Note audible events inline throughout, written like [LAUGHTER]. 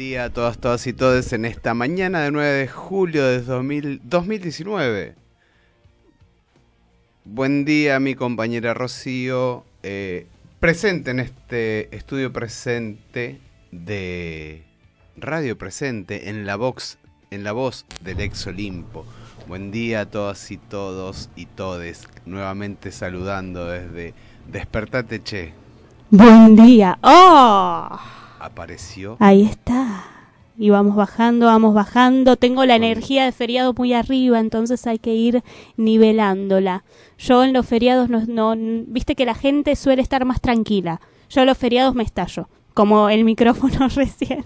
Día, a todas, todas y todos en esta mañana de 9 de julio de 2000 2019. Buen día, mi compañera Rocío, eh, presente en este estudio presente de Radio Presente en la voz, en la voz del ex Olimpo. Buen día a todas y todos y todes, nuevamente saludando desde Despertate Che. Buen día. ¡Oh! Apareció Ahí está. Y vamos bajando, vamos bajando. Tengo la energía de feriado muy arriba, entonces hay que ir nivelándola. Yo en los feriados no, no viste que la gente suele estar más tranquila. Yo en los feriados me estallo, como el micrófono [LAUGHS] recién.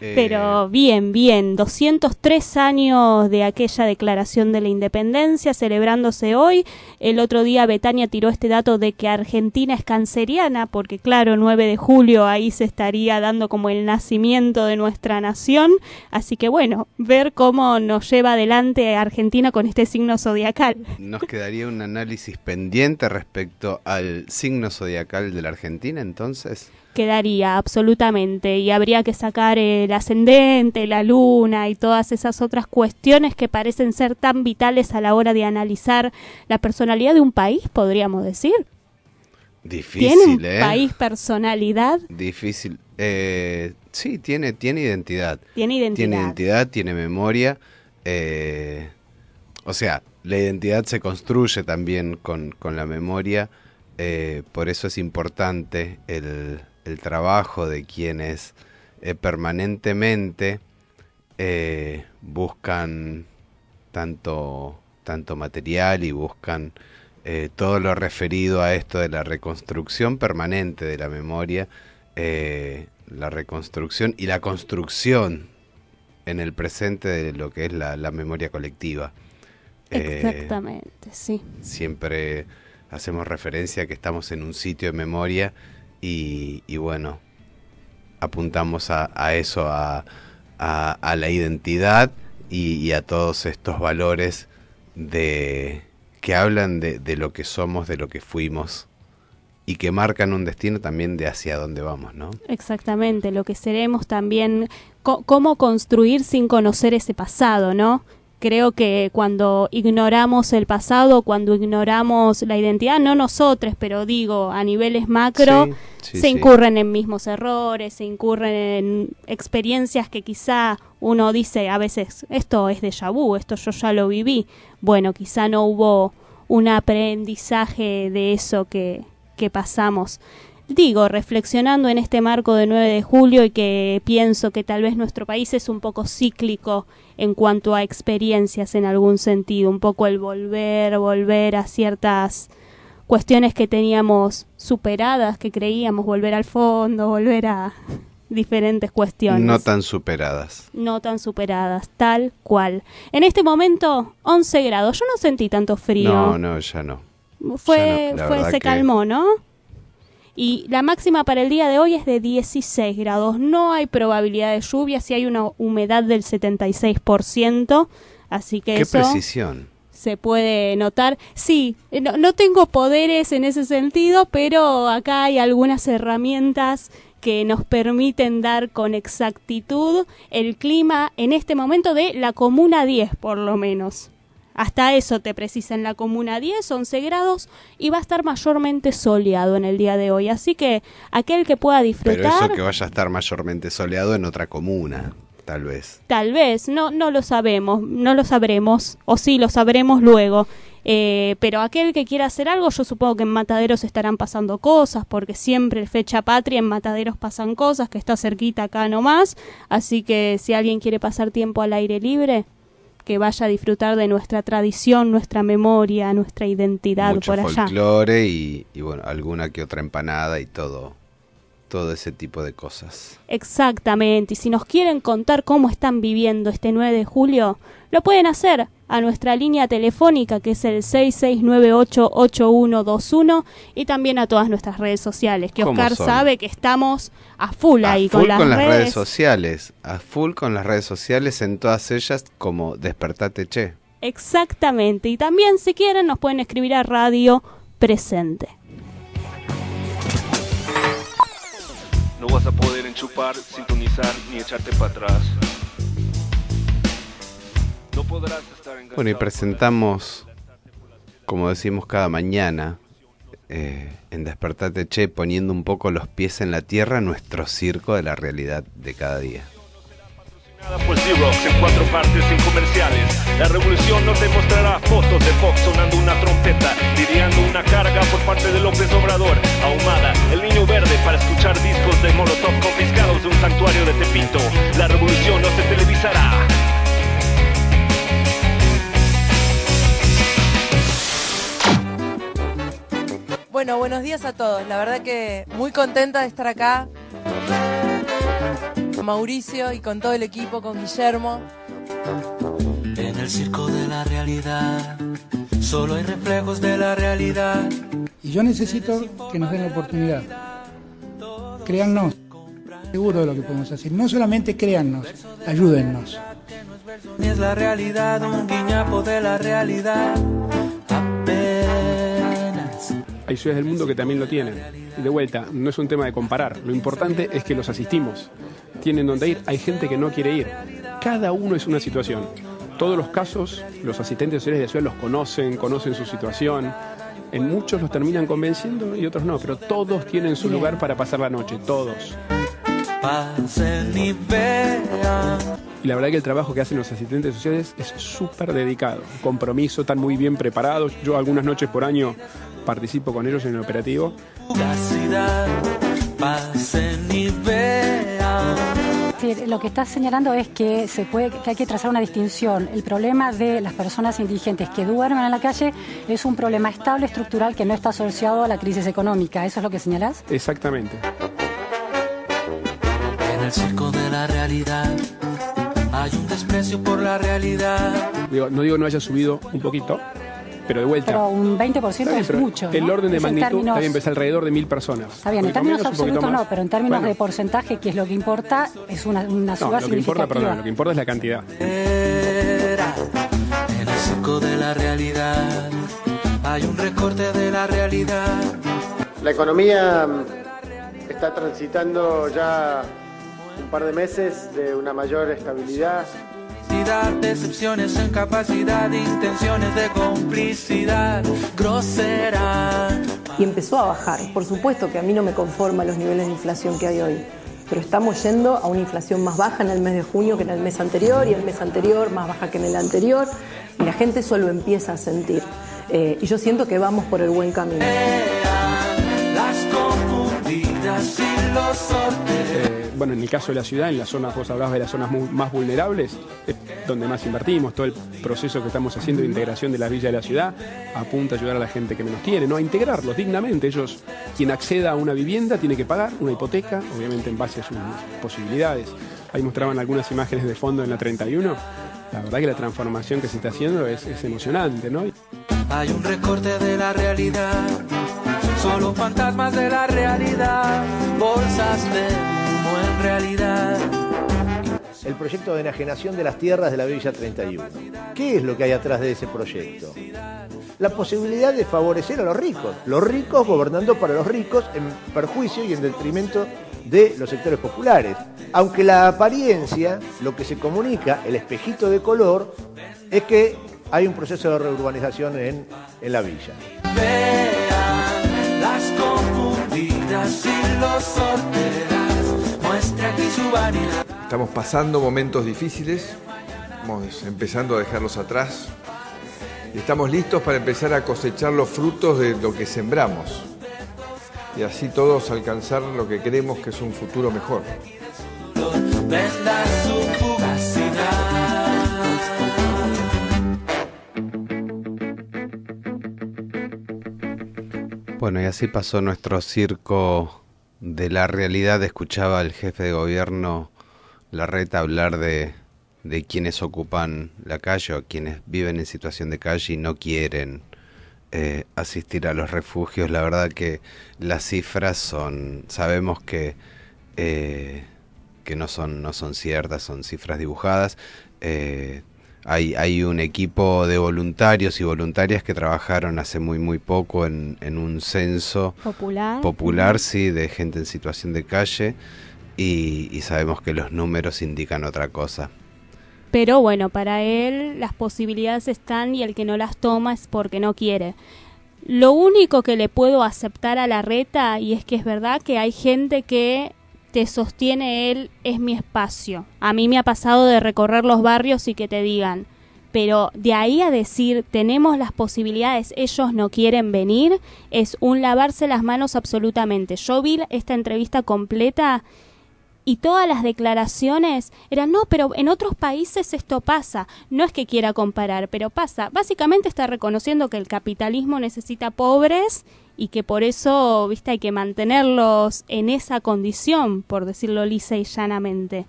Eh, Pero bien, bien. 203 años de aquella declaración de la independencia celebrándose hoy. El otro día Betania tiró este dato de que Argentina es canceriana, porque claro, 9 de julio ahí se estaría dando como el nacimiento de nuestra nación. Así que bueno, ver cómo nos lleva adelante Argentina con este signo zodiacal. Nos quedaría un análisis pendiente respecto al signo zodiacal de la Argentina, entonces. Quedaría absolutamente y habría que sacar el ascendente, la luna y todas esas otras cuestiones que parecen ser tan vitales a la hora de analizar la personalidad de un país, podríamos decir. Difícil, ¿Tiene un ¿eh? país personalidad? Difícil. Eh, sí, tiene, tiene identidad. Tiene identidad. Tiene identidad, tiene memoria. eh, o sea, la identidad se construye también con, con la memoria. eh, por eso es importante el, el trabajo de quienes eh, permanentemente eh, buscan tanto, tanto material y buscan eh, todo lo referido a esto de la reconstrucción permanente de la memoria, la reconstrucción y la construcción en el presente de lo que es la, la memoria colectiva. Exactamente, sí. siempre hacemos referencia a que estamos en un sitio de memoria y, y bueno, apuntamos a, a eso, a, a- a la identidad y, a todos estos valores de que hablan de, de lo que somos, de lo que fuimos y que marcan un destino también de hacia dónde vamos, ¿no? Exactamente, lo que seremos también, cómo construir sin conocer ese pasado, ¿no? Creo que cuando ignoramos el pasado, cuando ignoramos la identidad, no nosotros, pero digo, a niveles macro, Sí, sí, se sí. incurren en mismos errores, se incurren en experiencias que quizá uno dice a veces, esto es déjà vu, esto yo ya lo viví. Bueno, quizá no hubo un aprendizaje de eso que, que pasamos. Digo, reflexionando en este marco de 9 de julio y que pienso que tal vez nuestro país es un poco cíclico en cuanto a experiencias en algún sentido, un poco el volver, volver a ciertas cuestiones que teníamos superadas, que creíamos volver al fondo, volver a [LAUGHS] diferentes cuestiones. No tan superadas. No tan superadas, tal cual. En este momento, 11 grados. Yo no sentí tanto frío. No, no, ya no. Fue, ya no, la fue se que- calmó, ¿no? Y la máxima para el día de hoy es de 16 grados. No hay probabilidad de lluvia, si hay una humedad del 76%, así que Qué eso precisión. se puede notar. Sí, no, no tengo poderes en ese sentido, pero acá hay algunas herramientas que nos permiten dar con exactitud el clima en este momento de la comuna 10, por lo menos. Hasta eso te precisa en la comuna 10, 11 grados y va a estar mayormente soleado en el día de hoy. Así que aquel que pueda Pero disfrutar, eso que vaya a estar mayormente soleado en otra comuna, tal vez. Tal vez, no, no lo sabemos, no lo sabremos, o sí lo sabremos luego. Eh, pero aquel que quiera hacer algo, yo supongo que en Mataderos estarán pasando cosas, porque siempre fecha patria en Mataderos pasan cosas, que está cerquita acá nomás. Así que si alguien quiere pasar tiempo al aire libre, que vaya a disfrutar de nuestra tradición, nuestra memoria, nuestra identidad Mucho por allá. folclore y, y, bueno, alguna que otra empanada y todo, todo ese tipo de cosas. Exactamente, y si nos quieren contar cómo están viviendo este 9 de julio, lo pueden hacer a nuestra línea telefónica que es el 66988121 y también a todas nuestras redes sociales, que ¿Cómo Oscar son? sabe que estamos a full A ahí full con las redes. redes. sociales, a full con las redes sociales en todas ellas como Despertate Che. Exactamente, y también si quieren nos pueden escribir a Radio Presente. No vas a poder enchupar, sintonizar ni echarte para atrás. Bueno, y presentamos, como decimos cada mañana, eh, en Despertate Che, poniendo un poco los pies en la tierra, nuestro circo de la realidad de cada día. Por Xerox en cuatro partes sin comerciales. La revolución no te mostrará fotos de Fox sonando una trompeta, lidiando una carga por parte de López Obrador. Ahumada, el niño verde para escuchar discos de Molotov confiscados de un santuario de Tepito. La revolución no se televisará. Bueno, buenos días a todos. La verdad que muy contenta de estar acá. Con Mauricio y con todo el equipo, con Guillermo. En el circo de la realidad, solo hay reflejos de la realidad. Y yo necesito que nos den la oportunidad. Créannos, seguro de lo que podemos hacer. No solamente créannos, ayúdennos. Ni es la realidad, un guiñapo de la realidad. Hay ciudades del mundo que también lo tienen. Y de vuelta, no es un tema de comparar. Lo importante es que los asistimos. Tienen donde ir. Hay gente que no quiere ir. Cada uno es una situación. Todos los casos, los asistentes sociales de la ciudad los conocen, conocen su situación. En muchos los terminan convenciendo y otros no, pero todos tienen su lugar para pasar la noche, todos. Pasen y vean. Y la verdad que el trabajo que hacen los asistentes sociales es súper dedicado, compromiso, están muy bien preparados. Yo algunas noches por año participo con ellos en el operativo. Fugacidad. Pasen y vean. Sí, lo que estás señalando es que se puede, que hay que trazar una distinción. El problema de las personas indigentes que duermen en la calle es un problema estable, estructural, que no está asociado a la crisis económica. ¿Eso es lo que señalás? Exactamente. En el circo de la realidad, hay un desprecio por la realidad. Digo, no digo no haya subido un poquito, pero de vuelta. Pero un 20% Está bien, es pero mucho. El ¿no? orden de Es magnitud términos- está bien, pues alrededor de mil personas. Está bien, en términos es absolutos no, pero en términos Bueno, de porcentaje, que es lo que importa, es una, una No, ciudad lo que importa, perdón, lo que importa es la cantidad. Era. En el circo de la realidad, hay un recorte de la realidad. La economía mm, está transitando ya par de meses de una mayor estabilidad. Identidad, decepciones en capacidad, intenciones de complicidad, grosera. y empezó a bajar. Por supuesto que a mí no me conforma los niveles de inflación que hay hoy, pero estamos yendo a una inflación más baja en el mes de junio que en el mes anterior y el mes anterior más baja que en el anterior y la gente eso lo empieza a sentir. Eh, y yo siento que vamos por el buen camino. Las confundidas y los sorteos. Eh, bueno, en el caso de la ciudad, en las zonas, vos hablabas de las zonas más vulnerables, es donde más invertimos, todo el proceso que estamos haciendo de integración de la villa de la ciudad apunta a ayudar a la gente que menos tiene, ¿no? A integrarlos dignamente. Ellos, quien acceda a una vivienda tiene que pagar una hipoteca, obviamente en base a sus posibilidades. Ahí mostraban algunas imágenes de fondo en la 31. La verdad que la transformación que se está haciendo es, es emocionante, ¿no? Hay un recorte de la realidad, solo fantasmas de la realidad, bolsas de en realidad. el proyecto de enajenación de las tierras de la Villa 31. ¿Qué es lo que hay atrás de ese proyecto? La posibilidad de favorecer a los ricos, los ricos gobernando para los ricos en perjuicio y en detrimento de los sectores populares. Aunque la apariencia, lo que se comunica, el espejito de color, es que hay un proceso de reurbanización en, en la villa. Vean las confundidas y los sorteras, Estamos pasando momentos difíciles, estamos empezando a dejarlos atrás y estamos listos para empezar a cosechar los frutos de lo que sembramos y así todos alcanzar lo que queremos que es un futuro mejor. Bueno, y así pasó nuestro circo de la realidad escuchaba al jefe de gobierno Larreta hablar de, de quienes ocupan la calle o quienes viven en situación de calle y no quieren eh, asistir a los refugios. La verdad que las cifras son, sabemos que, eh, que no, son, no son ciertas, son cifras dibujadas. Eh, hay, hay un equipo de voluntarios y voluntarias que trabajaron hace muy muy poco en, en un censo popular, popular sí, de gente en situación de calle y, y sabemos que los números indican otra cosa. Pero bueno, para él las posibilidades están y el que no las toma es porque no quiere. Lo único que le puedo aceptar a la reta, y es que es verdad que hay gente que te sostiene él, es mi espacio. A mí me ha pasado de recorrer los barrios y que te digan, pero de ahí a decir tenemos las posibilidades, ellos no quieren venir, es un lavarse las manos absolutamente. Yo vi esta entrevista completa y todas las declaraciones eran no, pero en otros países esto pasa. No es que quiera comparar, pero pasa. Básicamente está reconociendo que el capitalismo necesita pobres y que por eso, viste, hay que mantenerlos en esa condición, por decirlo lisa y llanamente.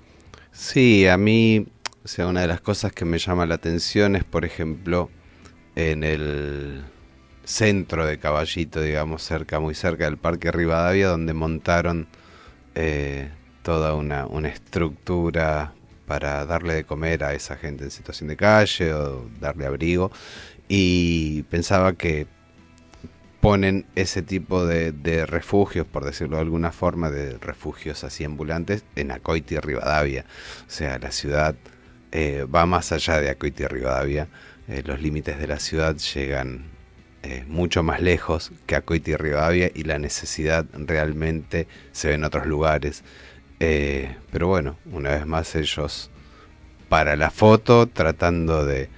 Sí, a mí, o sea, una de las cosas que me llama la atención es, por ejemplo, en el centro de Caballito, digamos, cerca, muy cerca del Parque Rivadavia, donde montaron eh, toda una, una estructura para darle de comer a esa gente en situación de calle o darle abrigo. Y pensaba que ponen ese tipo de, refugios, por decirlo de alguna forma, de refugios así ambulantes en Acoiti y Rivadavia. O sea, la ciudad eh, va más allá de Acoiti y Rivadavia. Eh, los límites de la ciudad llegan eh, mucho más lejos que Acoiti y Rivadavia y la necesidad realmente se ve en otros lugares. Pero bueno, una vez más ellos para la foto tratando de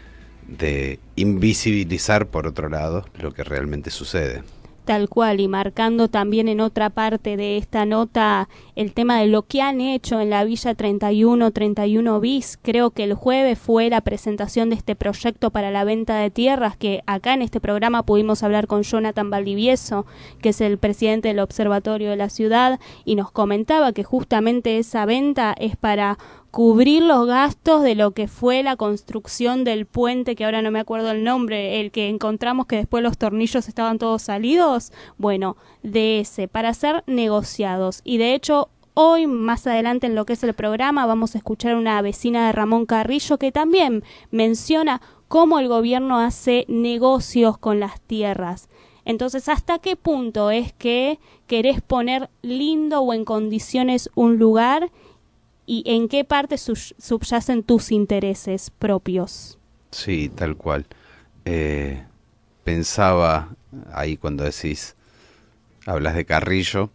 de invisibilizar por otro lado lo que realmente sucede. Tal cual, y marcando también en otra parte de esta nota el tema de lo que han hecho en la Villa 31, 31 bis. Creo que el jueves fue la presentación de este proyecto para la venta de tierras, que acá en este programa pudimos hablar con Jonathan Valdivieso, que es el presidente del Observatorio de la Ciudad, y nos comentaba que justamente esa venta es para cubrir los gastos de lo que fue la construcción del puente, que ahora no me acuerdo el nombre, el que encontramos que después los tornillos estaban todos salidos, bueno, de ese, para ser negociados. Y de hecho, hoy, más adelante en lo que es el programa, vamos a escuchar a una vecina de Ramón Carrillo que también menciona cómo el gobierno hace negocios con las tierras. Entonces, ¿hasta qué punto es que querés poner lindo o en condiciones un lugar y en qué parte subyacen tus intereses propios. Sí, tal cual. Eh, pensaba ahí cuando decís, hablas de Carrillo,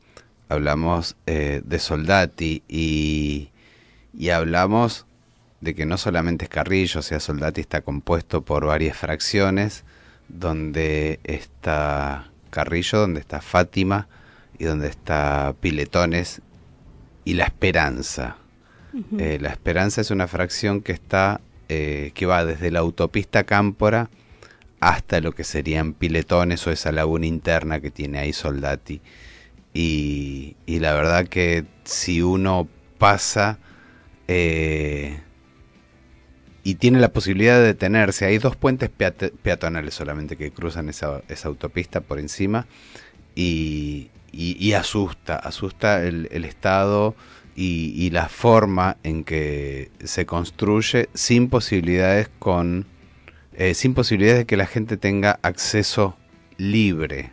hablamos eh, de Soldati y, y hablamos de que no solamente es Carrillo, o sea, Soldati está compuesto por varias fracciones, donde está Carrillo, donde está Fátima y donde está Piletones y La Esperanza. Eh, la Esperanza es una fracción que está eh, que va desde la autopista Cámpora hasta lo que serían piletones o esa laguna interna que tiene ahí Soldati. Y, y la verdad que si uno pasa eh, y tiene la posibilidad de detenerse, hay dos puentes peatonales solamente que cruzan esa, esa autopista por encima y, y, asusta, asusta el, estado y, la forma en que se construye sin posibilidades con eh, sin posibilidades de que la gente tenga acceso libre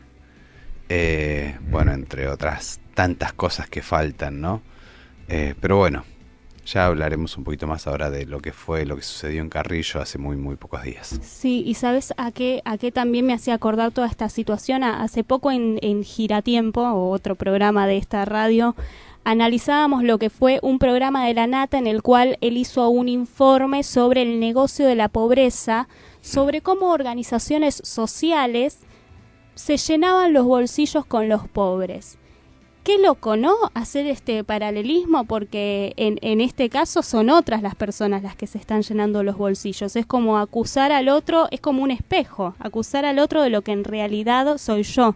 eh, bueno entre otras tantas cosas que faltan no eh, pero bueno ya hablaremos un poquito más ahora de lo que fue lo que sucedió en Carrillo hace muy muy pocos días. Sí y sabes a qué a qué también me hacía acordar toda esta situación hace poco en, en Giratiempo otro programa de esta radio analizábamos lo que fue un programa de la Nata en el cual él hizo un informe sobre el negocio de la pobreza, sobre cómo organizaciones sociales se llenaban los bolsillos con los pobres. Qué loco, ¿no? Hacer este paralelismo porque en, en este caso son otras las personas las que se están llenando los bolsillos. Es como acusar al otro, es como un espejo, acusar al otro de lo que en realidad soy yo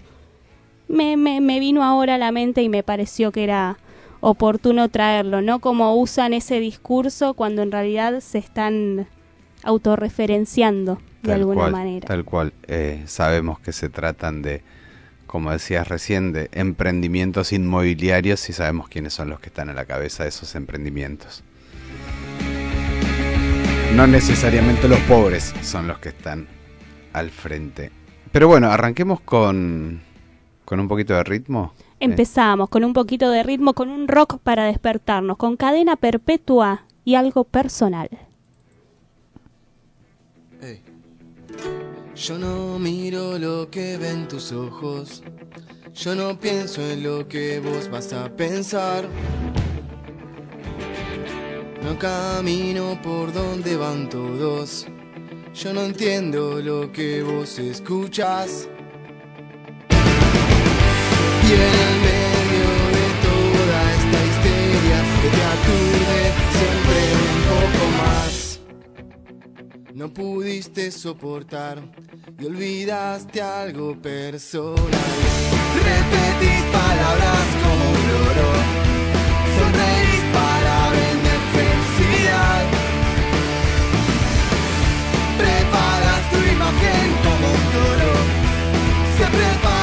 me, me, me vino ahora a la mente y me pareció que era oportuno traerlo, ¿no? Como usan ese discurso cuando en realidad se están autorreferenciando de Tal alguna cual, manera. Tal cual. Eh, sabemos que se tratan de, como decías recién, de emprendimientos inmobiliarios y sabemos quiénes son los que están a la cabeza de esos emprendimientos. No necesariamente los pobres son los que están al frente. Pero bueno, arranquemos con, con un poquito de ritmo. Empezamos con un poquito de ritmo, con un rock para despertarnos, con cadena perpetua y algo personal. Yo no miro lo que ven tus ojos. Yo no pienso en lo que vos vas a pensar. No camino por donde van todos. Yo no entiendo lo que vos escuchas. No pudiste soportar y olvidaste algo personal. Repetís palabras como un loro. Sonreís para vender felicidad. Preparas tu imagen como un toro. Se prepara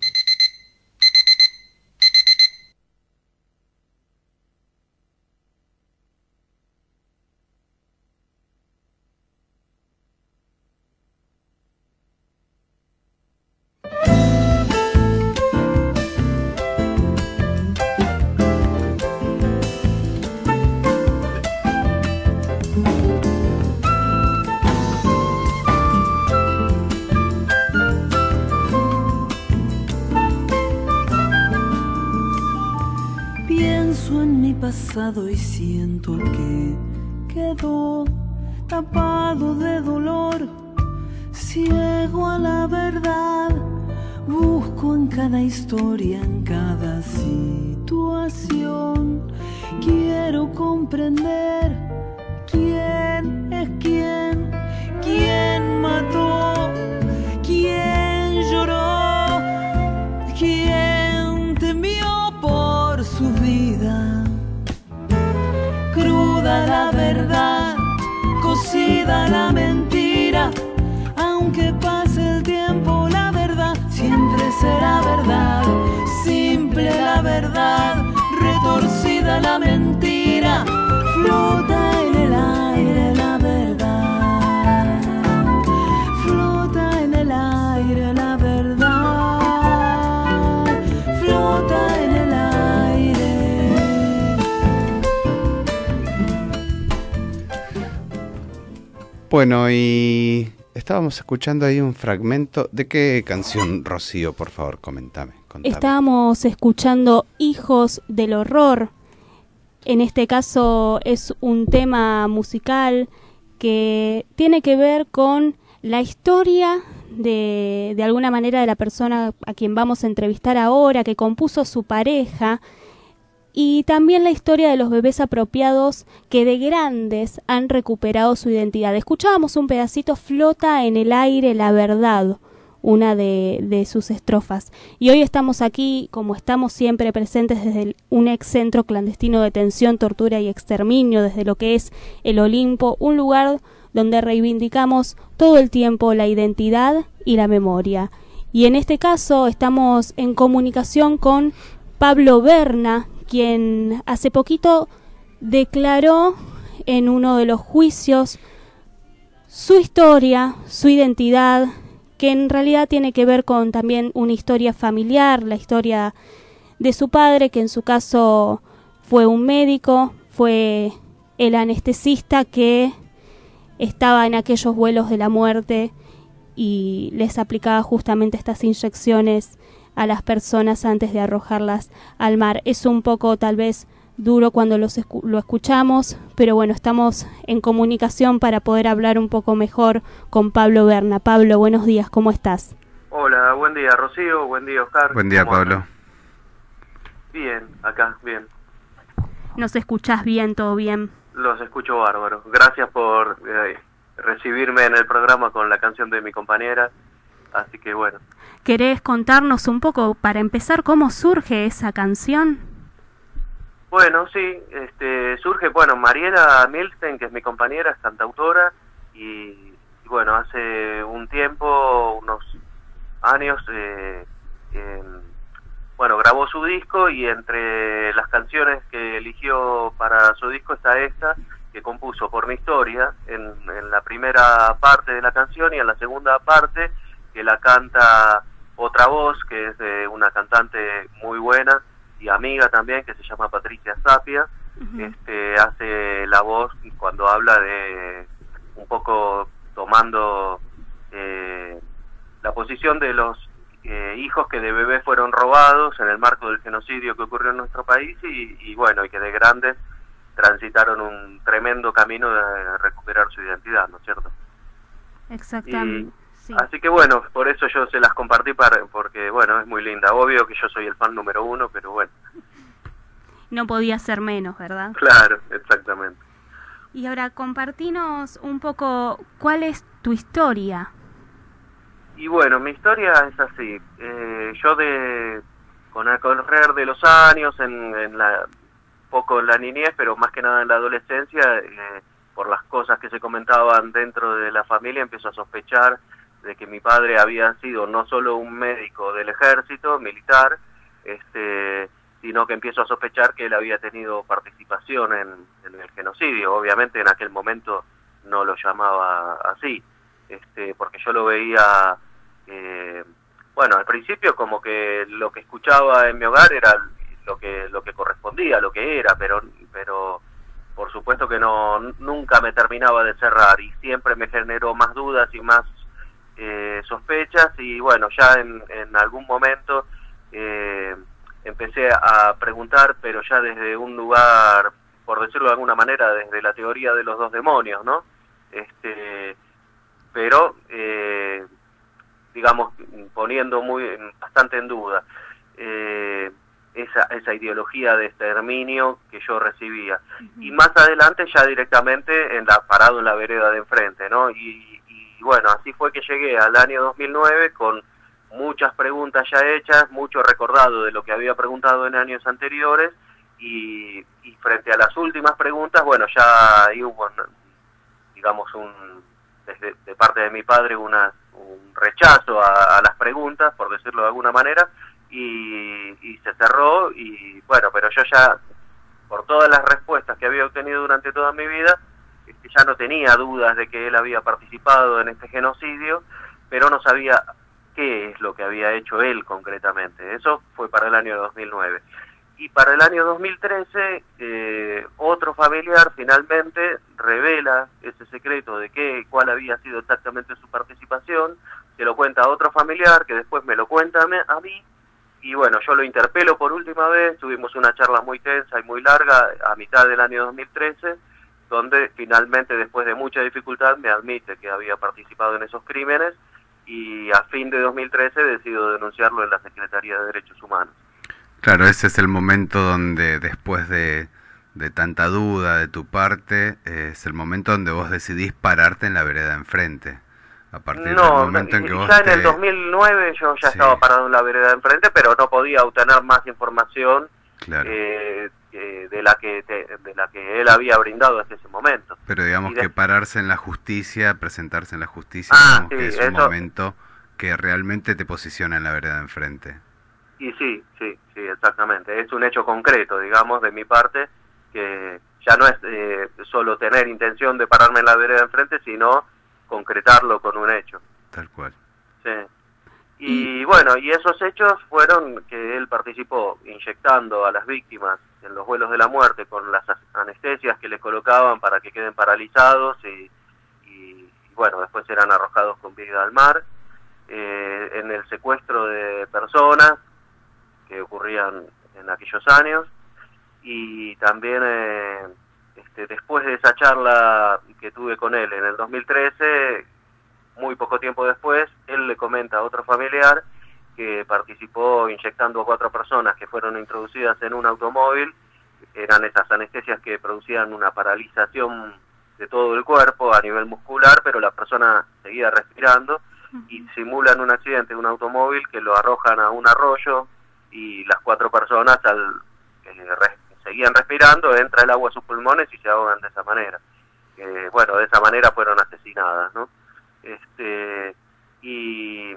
Siento que quedó tapado de dolor, ciego a la verdad. Busco en cada historia, en cada situación. Quiero comprender la verdad, cocida la mentira, aunque pase el tiempo la verdad siempre será verdad, simple la verdad, retorcida la mentira, flota Bueno, y estábamos escuchando ahí un fragmento. ¿De qué canción, Rocío? Por favor, comentame. Estábamos escuchando Hijos del Horror. En este caso es un tema musical que tiene que ver con la historia de, de alguna manera de la persona a quien vamos a entrevistar ahora, que compuso su pareja, y también la historia de los bebés apropiados que de grandes han recuperado su identidad. Escuchábamos un pedacito Flota en el aire la verdad, una de, sus estrofas. Y hoy estamos aquí, como estamos siempre presentes desde un ex centro clandestino de detención, tortura y exterminio, desde lo que es el Olimpo, un lugar donde reivindicamos todo el tiempo la identidad y la memoria. Y en este caso estamos en comunicación con Pablo Berna, quien hace poquito declaró en uno de los juicios su historia, su identidad, que en realidad tiene que ver con también una historia familiar, la historia de su padre, que en su caso fue un médico, fue el anestesista que estaba en aquellos vuelos de la muerte y les aplicaba justamente estas inyecciones a las personas antes de arrojarlas al mar. Es un poco tal vez duro cuando los escu- lo escuchamos, pero bueno, estamos en comunicación para poder hablar un poco mejor con Pablo Berna. Pablo, buenos días, ¿cómo estás? Hola, buen día Rocío, buen día Oscar. Buen día, ¿Cómo Pablo. Bien, acá, bien. ¿Nos escuchás bien, todo bien? Los escucho bárbaro. Gracias por eh, recibirme en el programa con la canción de mi compañera. Así que bueno. ¿Querés contarnos un poco, para empezar, cómo surge esa canción? Bueno, sí, este, surge, bueno, Mariela Milsten, que es mi compañera, es cantautora, y, bueno, hace un tiempo, unos años, eh, bueno, grabó su disco y entre las canciones que eligió para su disco está esta, que compuso por mi historia, en, en la primera parte de la canción y en la segunda parte, que la canta otra voz, que es de una cantante muy buena y amiga también, que se llama Patricia Sapia, este, hace la voz cuando habla de un poco tomando eh, la posición de los eh, hijos que de bebé fueron robados en el marco del genocidio que ocurrió en nuestro país y, y bueno, y que de grandes transitaron un tremendo camino de recuperar su identidad, ¿no es cierto? Exactamente. Sí. Así que bueno, por eso yo se las compartí para, porque bueno, es muy linda. Obvio que yo soy el fan número uno, pero bueno, No podía ser menos, ¿verdad? claro, exactamente. Y ahora, compartinos un poco cuál es tu historia. Y bueno, mi historia es así. Eh, yo de con el correr de los años, en, en la poco en la niñez, pero más que nada en la adolescencia, eh, por las cosas que se comentaban dentro de la familia, empiezo a sospechar de que mi padre había sido no solo un médico del ejército militar, este, sino que empiezo a sospechar que él había tenido participación en, el genocidio. Obviamente en aquel momento no lo llamaba así, este, porque yo lo veía, eh, bueno, al principio como que lo que escuchaba en mi hogar era lo que lo que correspondía, lo que era, pero pero por supuesto que no nunca me terminaba de cerrar y siempre me generó más dudas y más eh, sospechas y bueno ya en, en algún momento eh, empecé a preguntar pero ya desde un lugar por decirlo de alguna manera desde la teoría de los dos demonios no este pero eh, digamos poniendo muy bastante en duda eh, esa, esa ideología de exterminio que yo recibía. Y más adelante ya directamente en la, parado en la vereda de enfrente, ¿no? Y, y bueno, así fue que llegué al año 2009 con muchas preguntas ya hechas, mucho recordado de lo que había preguntado en años anteriores y, y frente a las últimas preguntas, bueno, ya hubo, digamos, un, desde, de parte de mi padre una, un rechazo a, a las preguntas, por decirlo de alguna manera, y, y se cerró y bueno, pero yo ya, por todas las respuestas que había obtenido durante toda mi vida, este, ya no tenía dudas de que él había participado en este genocidio, pero no sabía qué es lo que había hecho él concretamente. Eso fue para el año 2009. Y para el año 2013, eh, otro familiar finalmente revela ese secreto de qué, cuál había sido exactamente su participación, se lo cuenta a otro familiar que después me lo cuenta a mí- y bueno, yo lo interpelo por última vez, tuvimos una charla muy tensa y muy larga a mitad del año 2013, donde finalmente después de mucha dificultad me admite que había participado en esos crímenes y a fin de 2013 decido denunciarlo en la Secretaría de Derechos Humanos. Claro, ese es el momento donde después de, de tanta duda de tu parte, eh, es el momento donde vos decidís pararte en la vereda enfrente. A partir del No, momento en que y vos ya en te- el 2009 yo ya Sí. estaba parado en la vereda enfrente, pero no podía obtener más información Claro. eh, eh, de la que te- de la que él había brindado hasta ese momento. Pero digamos de- que pararse en la justicia, presentarse en la justicia, Ah, que es un momento que realmente te posiciona en la vereda de enfrente. Y sí, sí, sí, exactamente. Es un hecho concreto, digamos, de mi parte, que ya no es eh, solo tener intención de pararme en la vereda de enfrente, sino concretarlo con un hecho. Tal cual. Sí. Y bueno, y esos hechos fueron que él participó inyectando a las víctimas en los vuelos de la muerte con las as- anestesias que les colocaban para que queden paralizados y, y, bueno, después eran arrojados con vida al mar, eh, en el secuestro de personas que ocurrían en aquellos años. Y también eh, este, después de esa charla que tuve con él en el 2013 muy poco tiempo después, él le comenta a otro familiar que participó inyectando a cuatro personas que fueron introducidas en un automóvil. Eran esas anestesias que producían una paralización de todo el cuerpo a nivel muscular, pero la persona seguía respirando y simulan un accidente de un automóvil que lo arrojan a un arroyo y las cuatro personas al eh, res- seguían respirando, entra el agua a sus pulmones y se ahogan de esa manera. Eh, bueno, de esa manera fueron asesinadas, ¿no? este y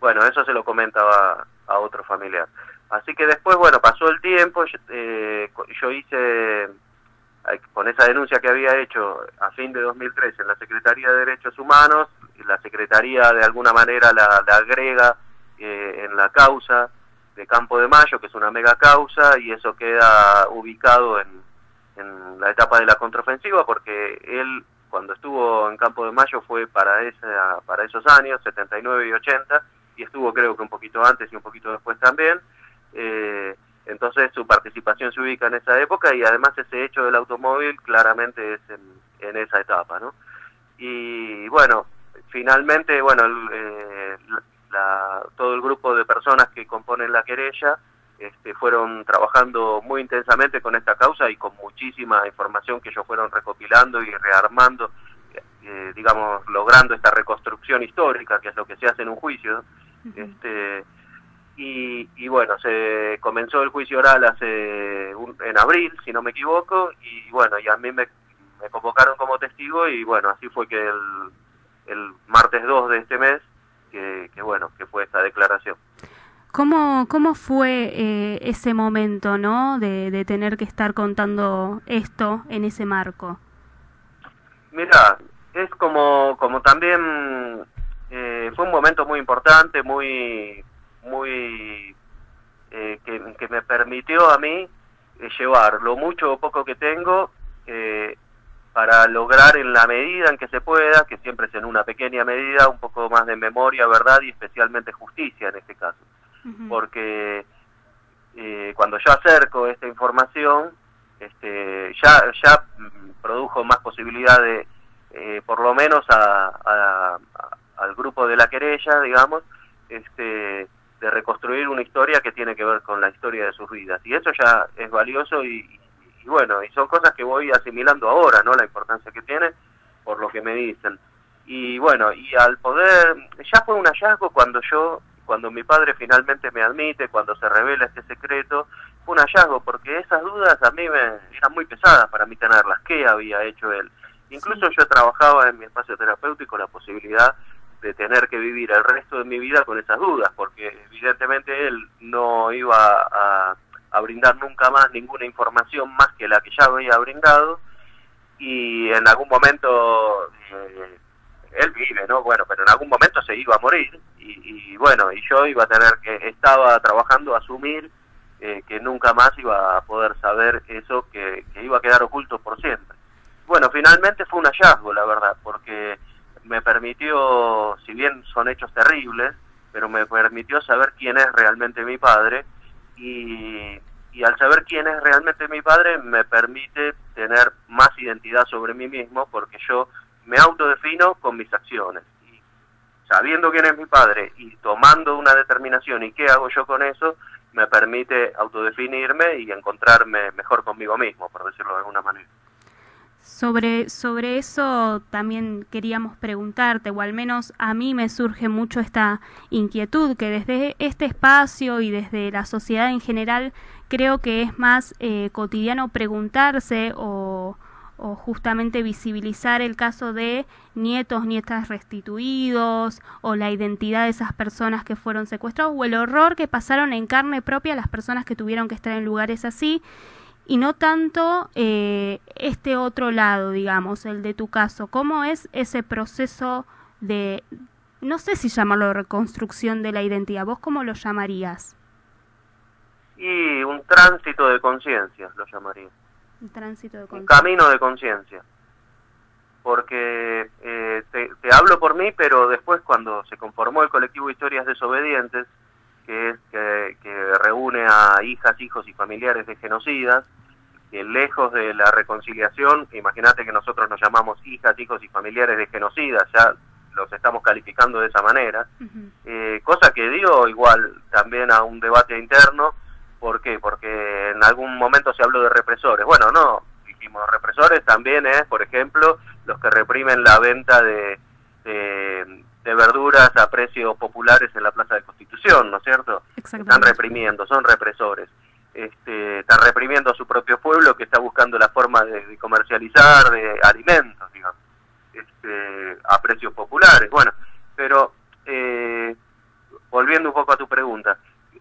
bueno eso se lo comentaba a otro familiar. Así que después bueno pasó el tiempo yo, eh, yo hice con esa denuncia que había hecho a fin de 2013 en la Secretaría de Derechos Humanos la Secretaría de alguna manera la, la agrega eh, en la causa de Campo de Mayo que es una mega causa y eso queda ubicado en, en la etapa de la contraofensiva porque él cuando estuvo en Campo de Mayo fue para esa, para esos años, 79 y 80, y estuvo creo que un poquito antes y un poquito después también. Eh, entonces su participación se ubica en esa época y además ese hecho del automóvil claramente es en, esa etapa, ¿no? Y bueno, finalmente, bueno, el, eh, la- todo el grupo de personas que componen la querella este, fueron trabajando muy intensamente con esta causa y con muchísima información que ellos fueron recopilando y rearmando, eh, digamos, logrando esta reconstrucción histórica, que es lo que se hace en un juicio. Este y, y bueno, se comenzó el juicio oral hace un- en abril, si no me equivoco, y bueno, y a mí me, me convocaron como testigo y bueno, así fue que el, el martes 2 de este mes, que, que bueno, que fue esta declaración. ¿Cómo, cómo fue eh, ese momento, no? De, de tener que estar contando esto en ese marco. Mira, es como, como también fue un momento muy importante, muy, muy eh, que, que me permitió a mí eh, llevar lo mucho o poco que tengo eh, para lograr en la medida en que se pueda, que siempre es en una pequeña medida, un poco más de memoria, verdad y especialmente justicia en este caso. Porque eh, cuando yo acerco esta información, este, ya, ya produjo más posibilidad de, por lo menos a, a- a- al grupo de la querella, digamos, este, de reconstruir una historia que tiene que ver con la historia de sus vidas. Y eso ya es valioso y, y- y bueno, y son cosas que voy asimilando ahora, ¿no? La importancia que tiene por lo que me dicen. Y bueno, y al poder, ya fue un hallazgo cuando yo, cuando mi padre finalmente me admite, cuando se revela este secreto, fue un hallazgo porque esas dudas a mí me eran muy pesadas para mí tenerlas. ¿Qué había hecho él? Incluso yo trabajaba en mi espacio terapéutico la posibilidad de tener que vivir el resto de mi vida con esas dudas, porque evidentemente él no iba a, a brindar nunca más ninguna información más que la que ya había brindado y en algún momento eh, él vive, ¿no? Bueno, pero en algún momento se iba a morir y, y bueno, y yo iba a tener que, estaba trabajando a asumir eh, que nunca más iba a poder saber eso que, que iba a quedar oculto por siempre. Bueno, finalmente fue un hallazgo, la verdad, porque me permitió, si bien son hechos terribles, pero me permitió saber quién es realmente mi padre y, y al saber quién es realmente mi padre me permite tener más identidad sobre mí mismo porque yo me autodefino con mis acciones. Y sabiendo quién es mi padre y tomando una determinación y qué hago yo con eso, me permite autodefinirme y encontrarme mejor conmigo mismo, por decirlo de alguna manera. Sobre, sobre eso también queríamos preguntarte, o al menos a mí me surge mucho esta inquietud, que desde este espacio y desde la sociedad en general creo que es más eh, cotidiano preguntarse o, o justamente visibilizar el caso de nietos, nietas restituidos o la identidad de esas personas que fueron secuestrados o el horror que pasaron en carne propia las personas que tuvieron que estar en lugares así y no tanto eh, este otro lado, digamos, el de tu caso. ¿Cómo es ese proceso de, no sé si llamarlo reconstrucción de la identidad, vos cómo lo llamarías? Y un tránsito de conciencia, lo llamaría. Un tránsito de Un conciencia. camino de conciencia. Porque eh, te, te hablo por mí, pero después cuando se conformó el colectivo Historias Desobedientes, que es que, que reúne a hijas, hijos y familiares de genocidas, que lejos de la reconciliación, imagínate que nosotros nos llamamos hijas, hijos y familiares de genocidas, ya los estamos calificando de esa manera, eh, cosa que dio igual también a un debate interno, ¿por qué? Porque en algún momento se habló de represores, bueno, no, dijimos represores también es, por ejemplo, los que reprimen la venta de, de, de verduras a precios populares en la Plaza de Constitución, ¿no es cierto? Están reprimiendo, son represores este, está reprimiendo a su propio pueblo que está buscando la forma de, de comercializar de alimentos, digamos, este, a precios populares. Bueno, pero eh, volviendo un poco a tu pregunta,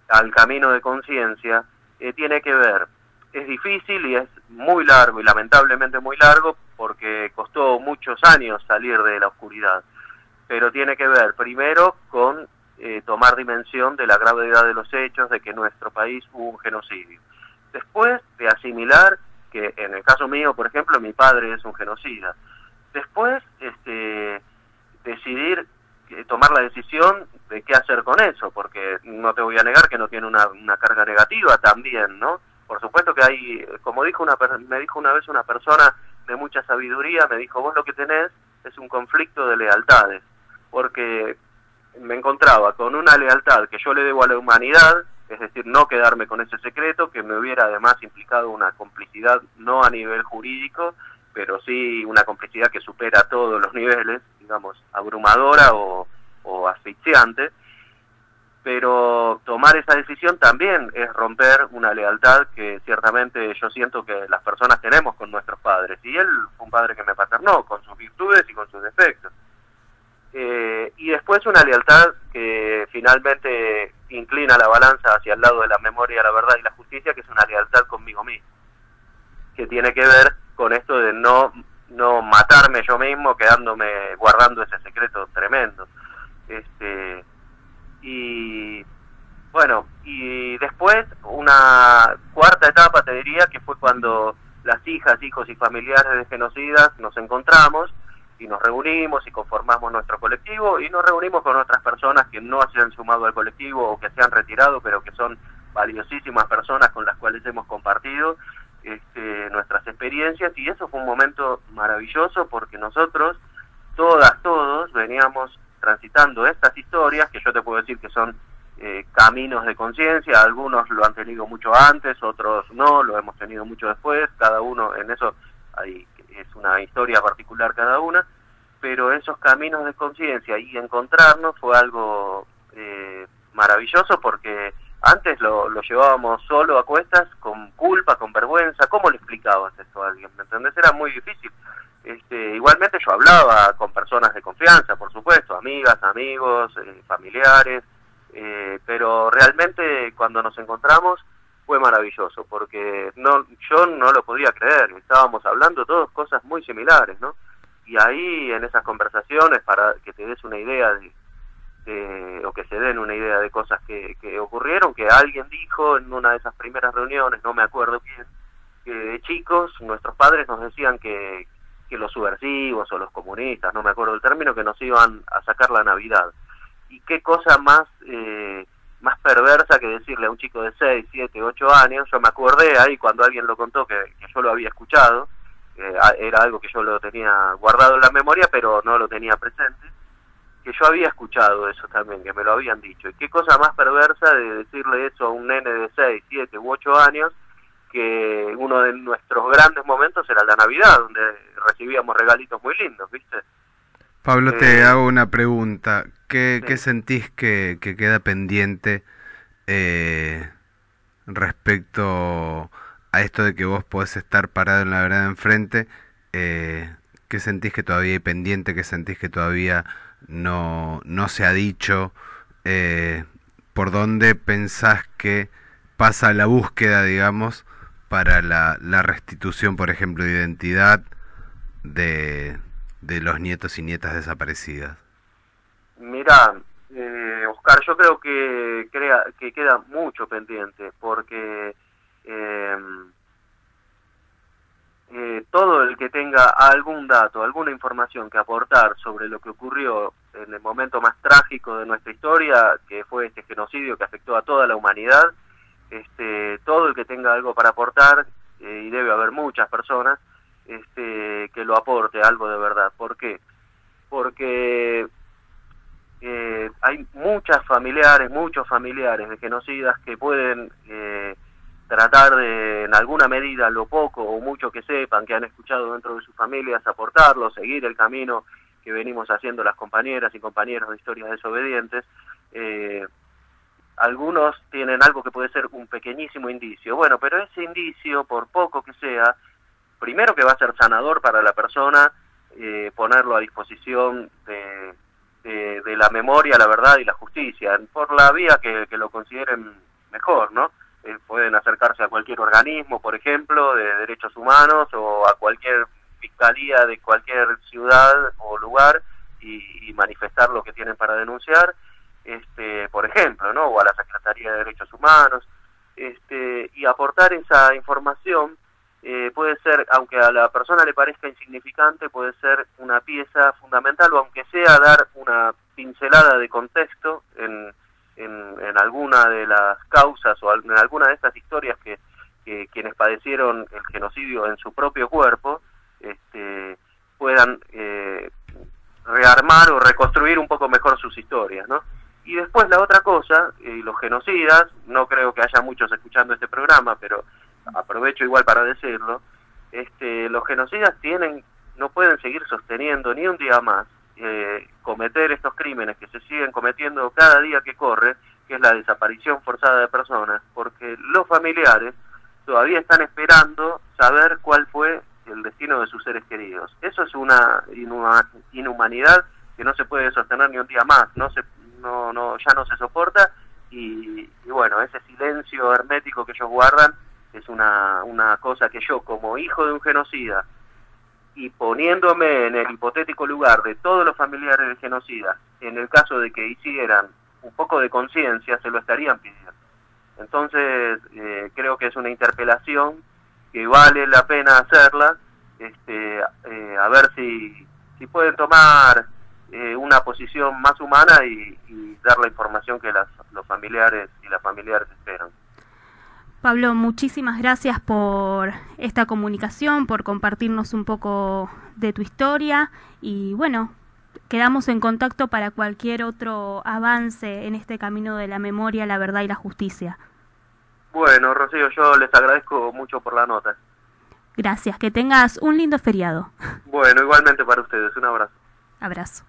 al camino de conciencia, eh, tiene que ver, es difícil y es muy largo y lamentablemente muy largo porque costó muchos años salir de la oscuridad, pero tiene que ver primero con eh, tomar dimensión de la gravedad de los hechos, de que en nuestro país hubo un genocidio. Después de asimilar que en el caso mío, por ejemplo, mi padre es un genocida. Después, este, decidir, eh, tomar la decisión de qué hacer con eso, porque no te voy a negar que no tiene una, una carga negativa también, ¿no? Por supuesto que hay, como dijo una, me dijo una vez una persona de mucha sabiduría, me dijo, vos lo que tenés es un conflicto de lealtades, porque me encontraba con una lealtad que yo le debo a la humanidad, es decir, no quedarme con ese secreto, que me hubiera además implicado una complicidad no a nivel jurídico, pero sí una complicidad que supera todos los niveles, digamos, abrumadora o, asfixiante. Pero tomar esa decisión también es romper una lealtad que ciertamente yo siento que las personas tenemos con nuestros padres. Y él fue un padre que me paternó, con sus virtudes y con sus defectos. Eh, y después una lealtad que finalmente inclina la balanza hacia el lado de la memoria, la verdad y la justicia, que es una lealtad conmigo mismo, que tiene que ver con esto de no no matarme yo mismo quedándome guardando ese secreto tremendo. Este y bueno, y después una cuarta etapa te diría que fue cuando las hijas, hijos y familiares de genocidas nos encontramos y nos reunimos y conformamos nuestro colectivo y nos reunimos con otras personas que no se han sumado al colectivo o que se han retirado, pero que son valiosísimas personas con las cuales hemos compartido este, nuestras experiencias. Y eso fue un momento maravilloso porque nosotros, todas, todos, veníamos transitando estas historias que yo te puedo decir que son eh, caminos de conciencia, algunos lo han tenido mucho antes, otros no, lo hemos tenido mucho después, cada uno en eso hay es una historia particular cada una, pero esos caminos de conciencia y encontrarnos fue algo eh, maravilloso porque antes lo, lo llevábamos solo a cuestas, con culpa, con vergüenza. ¿Cómo le explicabas esto a alguien? ¿Me entendés? Era muy difícil. Este, igualmente yo hablaba con personas de confianza, por supuesto, amigas, amigos, eh, familiares, eh, pero realmente cuando nos encontramos fue maravilloso, porque no, yo no lo podía creer, estábamos hablando todos cosas muy similares, ¿no? Y ahí en esas conversaciones, para que te des una idea de, o que se den una idea de cosas que, que ocurrieron, que alguien dijo en una de esas primeras reuniones, no me acuerdo quién, que chicos nuestros padres nos decían que, que los subversivos o los comunistas, no me acuerdo el término, que nos iban a sacar la Navidad. Y qué cosa más eh, más perversa que decirle a un chico de 6, 7, 8 años, yo me acordé ahí cuando alguien lo contó que, yo lo había escuchado, era algo que yo lo tenía guardado en la memoria, pero no lo tenía presente, que yo había escuchado eso también, que me lo habían dicho. Y qué cosa más perversa de decirle eso a un nene de 6, 7 u 8 años, que uno de nuestros grandes momentos era la Navidad, donde recibíamos regalitos muy lindos, ¿viste? Pablo, te Eh, hago una pregunta. ¿Qué, sí. qué sentís que, que queda pendiente eh, respecto a esto de que vos podés estar parado en la vereda enfrente? Eh, ¿Qué sentís que todavía hay pendiente? ¿Qué sentís que todavía no, no se ha dicho? ¿Por dónde pensás que pasa la búsqueda, digamos, para la, la restitución, por ejemplo, de identidad de, de los nietos y nietas desaparecidas? Mira, eh, Oscar, yo creo que, crea, que queda mucho pendiente porque eh, eh, todo el que tenga algún dato, alguna información que aportar sobre lo que ocurrió en el momento más trágico de nuestra historia, que fue este genocidio que afectó a toda la humanidad, este, todo el que tenga algo para aportar, eh, y debe haber muchas personas, este, que lo aporte algo de verdad. ¿Por qué? Porque eh, hay muchas familiares, muchos familiares de genocidas que pueden eh, tratar de, en alguna medida, lo poco o mucho que sepan, que han escuchado dentro de sus familias, aportarlo, seguir el camino que venimos haciendo las compañeras y compañeros de historias desobedientes. Eh, algunos tienen algo que puede ser un pequeñísimo indicio. Bueno, pero ese indicio, por poco que sea, primero que va a ser sanador para la persona, eh, ponerlo a disposición de, de, la memoria, la verdad y la justicia, por la vía que, que lo consideren mejor, ¿no? Eh, pueden acercarse a cualquier organismo, por ejemplo, de derechos humanos o a cualquier fiscalía de cualquier ciudad o lugar y, y manifestar lo que tienen para denunciar, este, por ejemplo, ¿no? O a la Secretaría de Derechos Humanos, este, y aportar esa información eh, puede ser, aunque a la persona le parezca insignificante, puede ser una pieza fundamental o aunque sea dar una pincelada de contexto en, en, alguna de las causas o en alguna de estas historias que, que quienes padecieron el genocidio en su propio cuerpo este, puedan eh, rearmar o reconstruir un poco mejor sus historias, ¿no? Y después la otra cosa, eh, los genocidas, no creo que haya muchos escuchando este programa, pero aprovecho igual para decirlo, este, los genocidas tienen, no pueden seguir sosteniendo ni un día más eh, cometer estos crímenes que se siguen cometiendo cada día que corre, que es la desaparición forzada de personas, porque los familiares todavía están esperando saber cuál fue el destino de sus seres queridos. Eso es una inhuma- inhumanidad que no se puede sostener ni un día más, no se, no, no, ya no se soporta y, y bueno, ese silencio hermético que ellos guardan es una, una cosa que yo como hijo de un genocida y poniéndome en el hipotético lugar de todos los familiares del genocida, en el caso de que hicieran un poco de conciencia, se lo estarían pidiendo. Entonces, eh, creo que es una interpelación que vale la pena hacerla, este, eh, a ver si, si pueden tomar eh, una posición más humana y, y dar la información que las, los familiares y las familiares esperan. Pablo, muchísimas gracias por esta comunicación, por compartirnos un poco de tu historia y bueno, quedamos en contacto para cualquier otro avance en este camino de la memoria, la verdad y la justicia. Bueno, Rocío, yo les agradezco mucho por la nota. Gracias, que tengas un lindo feriado. Bueno, igualmente para ustedes, un abrazo. Abrazo.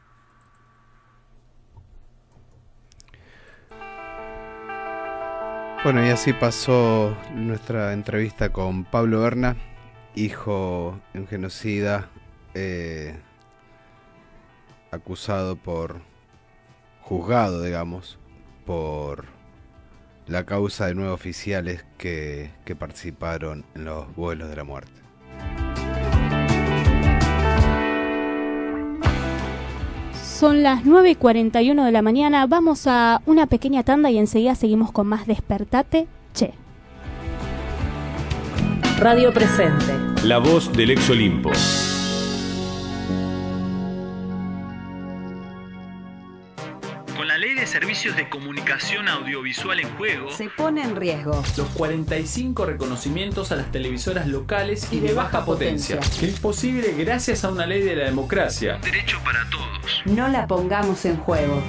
Bueno, y así pasó nuestra entrevista con Pablo Berna, hijo de un genocida, eh, acusado por, juzgado, digamos, por la causa de nueve oficiales que, que participaron en los vuelos de la muerte. Son las 9 y 41 de la mañana. Vamos a una pequeña tanda y enseguida seguimos con más Despertate. Che. Radio Presente. La voz del ex Olimpo. Servicios de comunicación audiovisual en juego, Se pone en riesgo. Los 45 reconocimientos a las televisoras locales y, de, baja, potencia, que es posible gracias a una ley de la democracia. derecho para todos. No la pongamos en juego.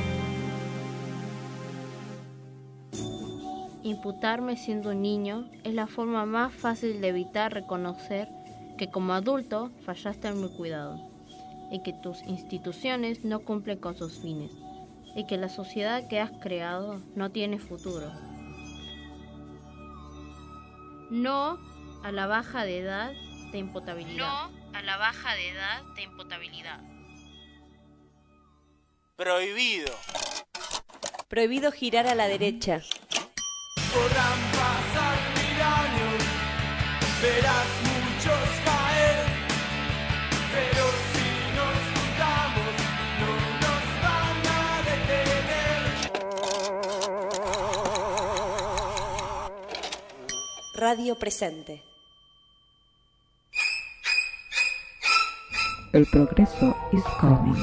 Imputarme siendo un niño es la forma más fácil de evitar reconocer que como adulto fallaste en mi cuidado y que tus instituciones no cumplen con sus fines y que la sociedad que has creado no tiene futuro. No a la baja de edad de imputabilidad. No a la baja de edad de imputabilidad. Prohibido. Prohibido girar a la derecha. Podrán pasar mil años, verás Radio Presente. El progreso is coming.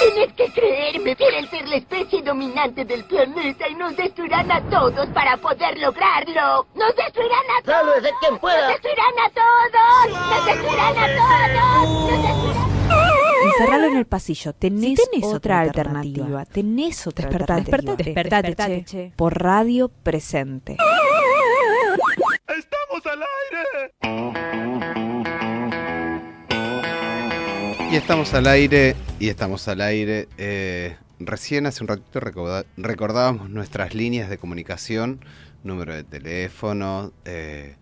Tienes que creerme, quieren ser la especie dominante del planeta y nos destruirán a todos para poder lograrlo. ¡Nos destruirán a todos! ¡Sálvese quien pueda! ¡Nos destruirán a todos! ¡Nos destruirán a todos! ¡Nos destruirán Encerralo en el pasillo. Tenés, tenés otra, otra alternativa. alternativa. Tenés otra Despertate, alternativa. despertate, Despertate, despertate, che. che. Por radio presente. Estamos al aire, y estamos al aire. Eh, recién hace un ratito recordábamos nuestras líneas de comunicación, número de teléfono, eh,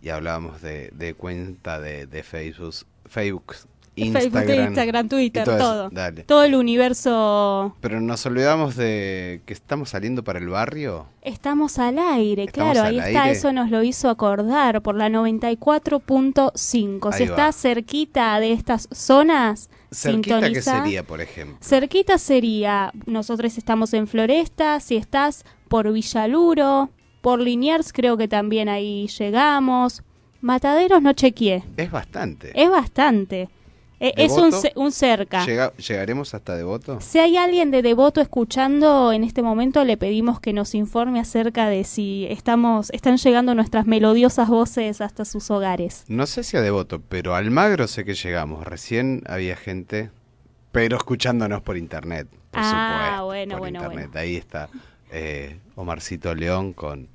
y hablábamos de, cuenta de, de Facebook, Instagram, Facebook, Instagram, Twitter, y todo todo. Dale. Todo el universo. Pero nos olvidamos de que estamos saliendo para el barrio. Estamos al aire, Estamos claro, al ahí está, aire. eso nos lo hizo acordar por la 94.5. Si va. estás cerquita de estas zonas, Cerquita sintoniza. sería, por ejemplo. Cerquita sería, nosotros estamos en Floresta, si estás por Villaluro, por Liniers creo que también ahí llegamos. Mataderos no chequeé, Es bastante. es bastante. Eh, es un, cerca. Llega- ¿Llegaremos hasta Devoto? Si hay alguien de Devoto escuchando en este momento, le pedimos que nos informe acerca de si estamos, están llegando nuestras melodiosas voces hasta sus hogares. No sé si a Devoto, pero a Almagro sé que llegamos. Recién había gente, pero escuchándonos por internet. Por Ah, supuesto, bueno, por bueno, internet. Ahí está eh, Omarcito León con,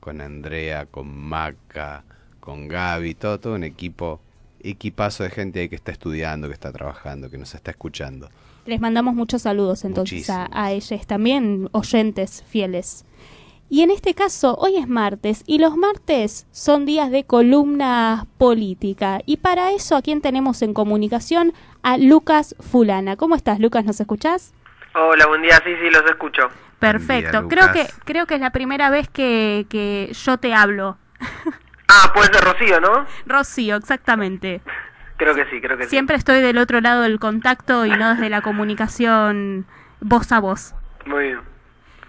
con Andrea, con Maca, con Gaby, todo, todo un equipo, equipazo de gente ahí que está estudiando, que está trabajando, que nos está escuchando. Les mandamos muchos saludos entonces a, a ellos también, oyentes fieles. Y en este caso, hoy es martes y los martes son días de columna política. Y para eso, ¿a quién tenemos en comunicación? A Lucas Fulana. ¿Cómo estás, Lucas? ¿Nos escuchás? Hola, buen día, sí, sí, los escucho. Perfecto. creo que creo que es la primera vez que, que yo te hablo. [LAUGHS] Ah, puede ser Rocío, ¿no? Rocío, exactamente. Creo que sí, creo que sí. Siempre estoy del otro lado del contacto y no desde la comunicación voz a voz. Muy bien.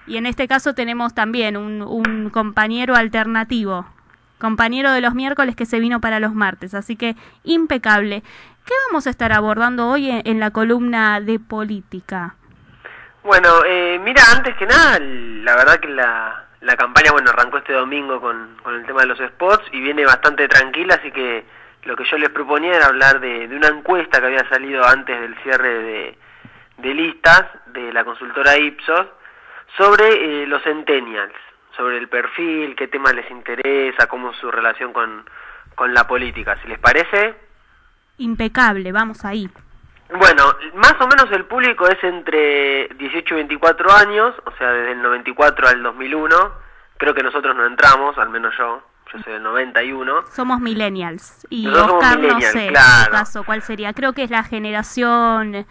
Y en este caso tenemos también un, un compañero alternativo, compañero de los miércoles que se vino para los martes, así que impecable. ¿Qué vamos a estar abordando hoy en, en la columna de política? Bueno, eh, mira, antes que nada, la verdad que la, la campaña, bueno, arrancó este domingo con, con el tema de los spots y viene bastante tranquila, así que lo que yo les proponía era hablar de, de una encuesta que había salido antes del cierre de, de listas de la consultora Ipsos sobre eh, los centennials, sobre el perfil, qué tema les interesa, cómo es su relación con, con la política. Si les parece, Impecable, vamos ahí. Bueno, más o menos el público es entre 18 y 24 años, o sea, desde el 94 al 2001. Creo que nosotros no entramos, al menos yo. yo soy del 91. Somos millennials. Y Nosotros Oscar, no millennials, sé, en claro. caso, ¿cuál sería? Creo que es la generación,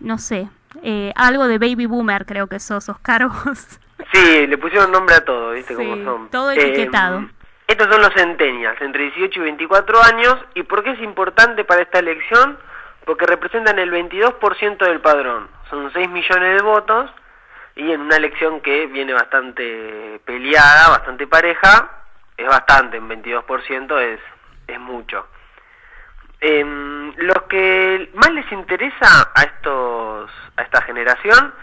no sé, eh, algo de baby boomer, creo que sos, Oscar. [LAUGHS] vos. Sí, le pusieron nombre a todo, ¿viste Sí, cómo son? todo Eh, etiquetado. estos son los centennials, entre 18 y 24 años. ¿Y por qué es importante para esta elección? Porque representan el 22% del padrón. Son 6 millones de votos. Y en una elección que viene bastante peleada, bastante pareja, es bastante, en 22% es, es mucho. Em, los que más les interesa a estos a esta generación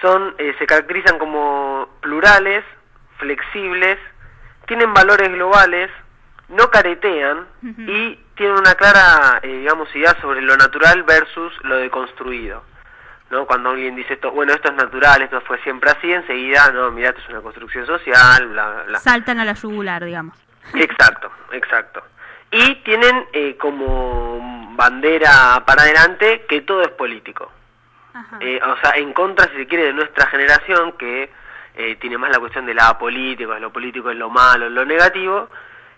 son eh, se caracterizan como plurales, flexibles, tienen valores globales, no caretean y tienen una clara, eh, digamos, idea sobre lo natural versus lo deconstruido. ¿no? Cuando alguien dice esto, bueno, esto es natural, esto fue siempre así, enseguida, no, mira, esto es una construcción social, bla, bla. Saltan a la yugular, digamos. Exacto, exacto. Y tienen eh, como bandera para adelante que todo es político. Eh, o sea, en contra, si se quiere, de nuestra generación que eh, tiene más la cuestión de la política, lo político es lo malo, lo negativo,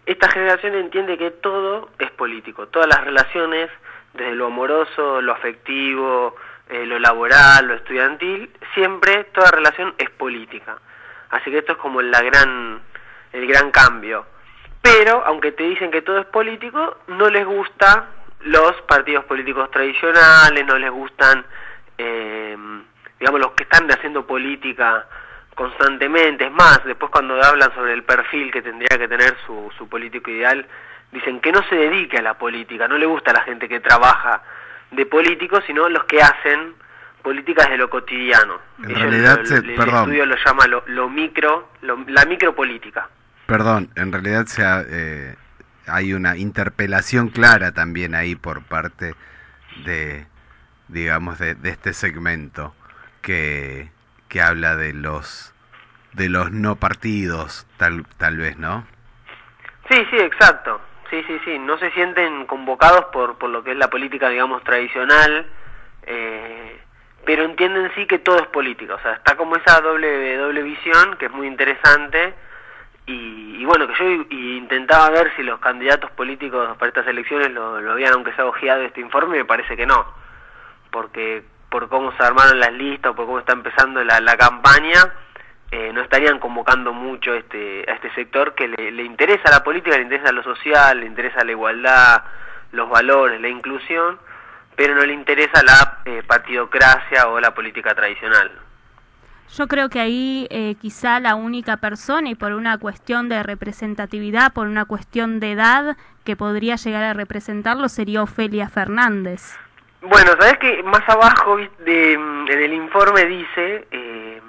esta generación entiende que todo es político. Todas las relaciones, desde lo amoroso, lo afectivo, eh, lo laboral, lo estudiantil, siempre toda relación es política. Así que esto es como la gran, el gran cambio. Pero, aunque te dicen que todo es político, no les gusta los partidos políticos tradicionales, no les gustan, eh, digamos, los que están haciendo política constantemente. Es más, después cuando hablan sobre el perfil que tendría que tener su, su político ideal, dicen que no se dedique a la política, no le gusta a la gente que trabaja de político, sino los que hacen políticas de lo cotidiano. En Ellos realidad lo- se- el perdón. estudio lo llama lo, lo micro, lo- la micropolítica. Perdón, en realidad se ha- eh, hay una interpelación clara también ahí por parte de, digamos, de, de este segmento que, que habla de los de los no partidos, tal, tal vez, ¿no? Sí, sí, exacto. Sí, sí, sí. No se sienten convocados por, por lo que es la política, digamos, tradicional, eh, pero entienden sí que todo es política. O sea, está como esa doble, doble visión que es muy interesante. Y, y bueno, que yo intentaba ver si los candidatos políticos para estas elecciones lo, lo habían, aunque sea ojeado este informe, me parece que no. Porque por cómo se armaron las listas, por cómo está empezando la, la campaña, eh, no estarían convocando mucho este, a este sector que le, le interesa la política, le interesa lo social, le interesa la igualdad, los valores, la inclusión, pero no le interesa la eh, partidocracia o la política tradicional. Yo creo que ahí eh, quizá la única persona, y por una cuestión de representatividad, por una cuestión de edad, que podría llegar a representarlo sería Ofelia Fernández. Bueno, sabes que más abajo de, en el informe dice eh,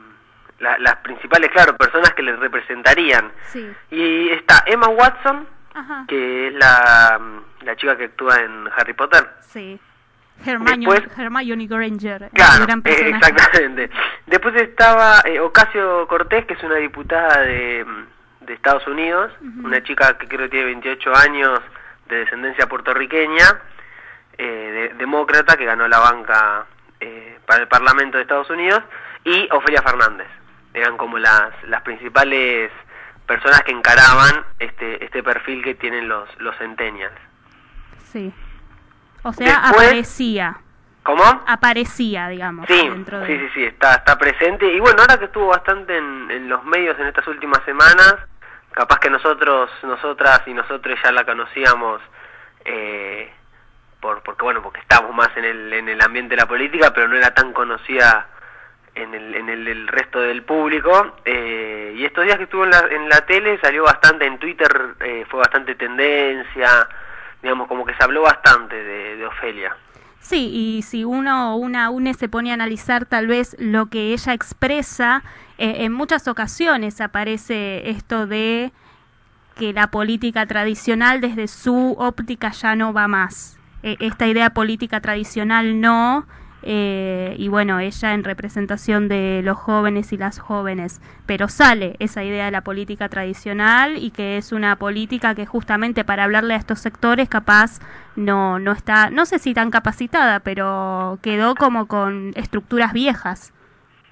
la- las principales, claro, personas que les representarían. Sí. Y está Emma Watson, que es la, la chica que actúa en Harry Potter. Sí. Hermione, Después- Hermione Granger, Claro, gran eh, exactamente. Después estaba eh, Ocasio Cortés, que es una diputada de, de Estados Unidos, una chica que creo que tiene 28 años, de descendencia puertorriqueña, eh, de- demócrata, que ganó la banca eh, para el Parlamento de Estados Unidos, y Ofelia Fernández. Eran como las, las principales personas que encaraban este, este perfil que tienen los, los centennials. Sí. O sea, Después- aparecía. ¿Cómo? Aparecía, digamos. Sí, dentro de... sí, sí, sí, está, está presente. Y bueno, ahora que estuvo bastante en, en los medios en estas últimas semanas, capaz que nosotros, nosotras y nosotros ya la conocíamos, eh, por, porque bueno, porque estábamos más en el, en el ambiente de la política, pero no era tan conocida en el, en el, resto del público. eh, y estos días que estuvo en la, en la tele salió bastante, en Twitter eh, fue bastante tendencia, digamos, como que se habló bastante de, de Ofelia. Sí, y si uno, una UNE se pone a analizar tal vez lo que ella expresa, eh, en muchas ocasiones aparece esto de que la política tradicional desde su óptica ya no va más. Eh, esta idea política tradicional no, eh, y bueno, ella en representación de los jóvenes y las jóvenes, pero sale esa idea de la política tradicional y que es una política que justamente para hablarle a estos sectores capaz no, no está, no sé si tan capacitada, pero quedó como con estructuras viejas.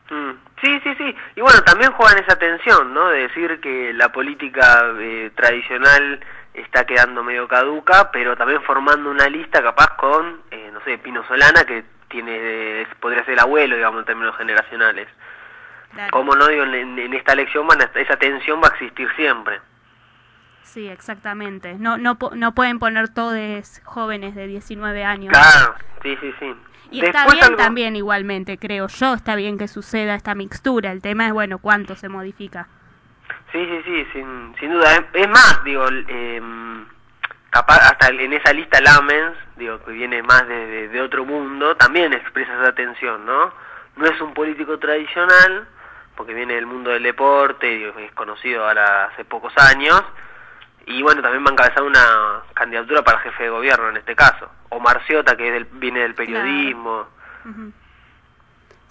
Mm, Sí, sí, sí. Y bueno, también juegan esa tensión, ¿no? De decir que la política eh, tradicional está quedando medio caduca, pero también formando una lista capaz con, eh, no sé, Pino Solana, que tiene podría ser el abuelo, digamos, en términos generacionales. Como no digo, en, en esta elección van a- esa tensión va a existir siempre. Sí, exactamente. No, no, no pueden poner todos jóvenes de 19 años. Claro, sí, sí, sí. Y está Después bien algo- también igualmente, creo yo, está bien que suceda esta mixtura. El tema es, bueno, cuánto se modifica. Sí, sí, sí, sin, sin duda. Es, más, digo, eh, capaz hasta en esa lista Lamens, digo, que viene más de, de- otro mundo, también expresa esa tensión, ¿no? No es un político tradicional, porque viene del mundo del deporte, digo, es conocido ahora hace pocos años, y bueno, también va a encabezar una candidatura para jefe de gobierno en este caso. O Marciota, que es del- viene del periodismo. Ujú.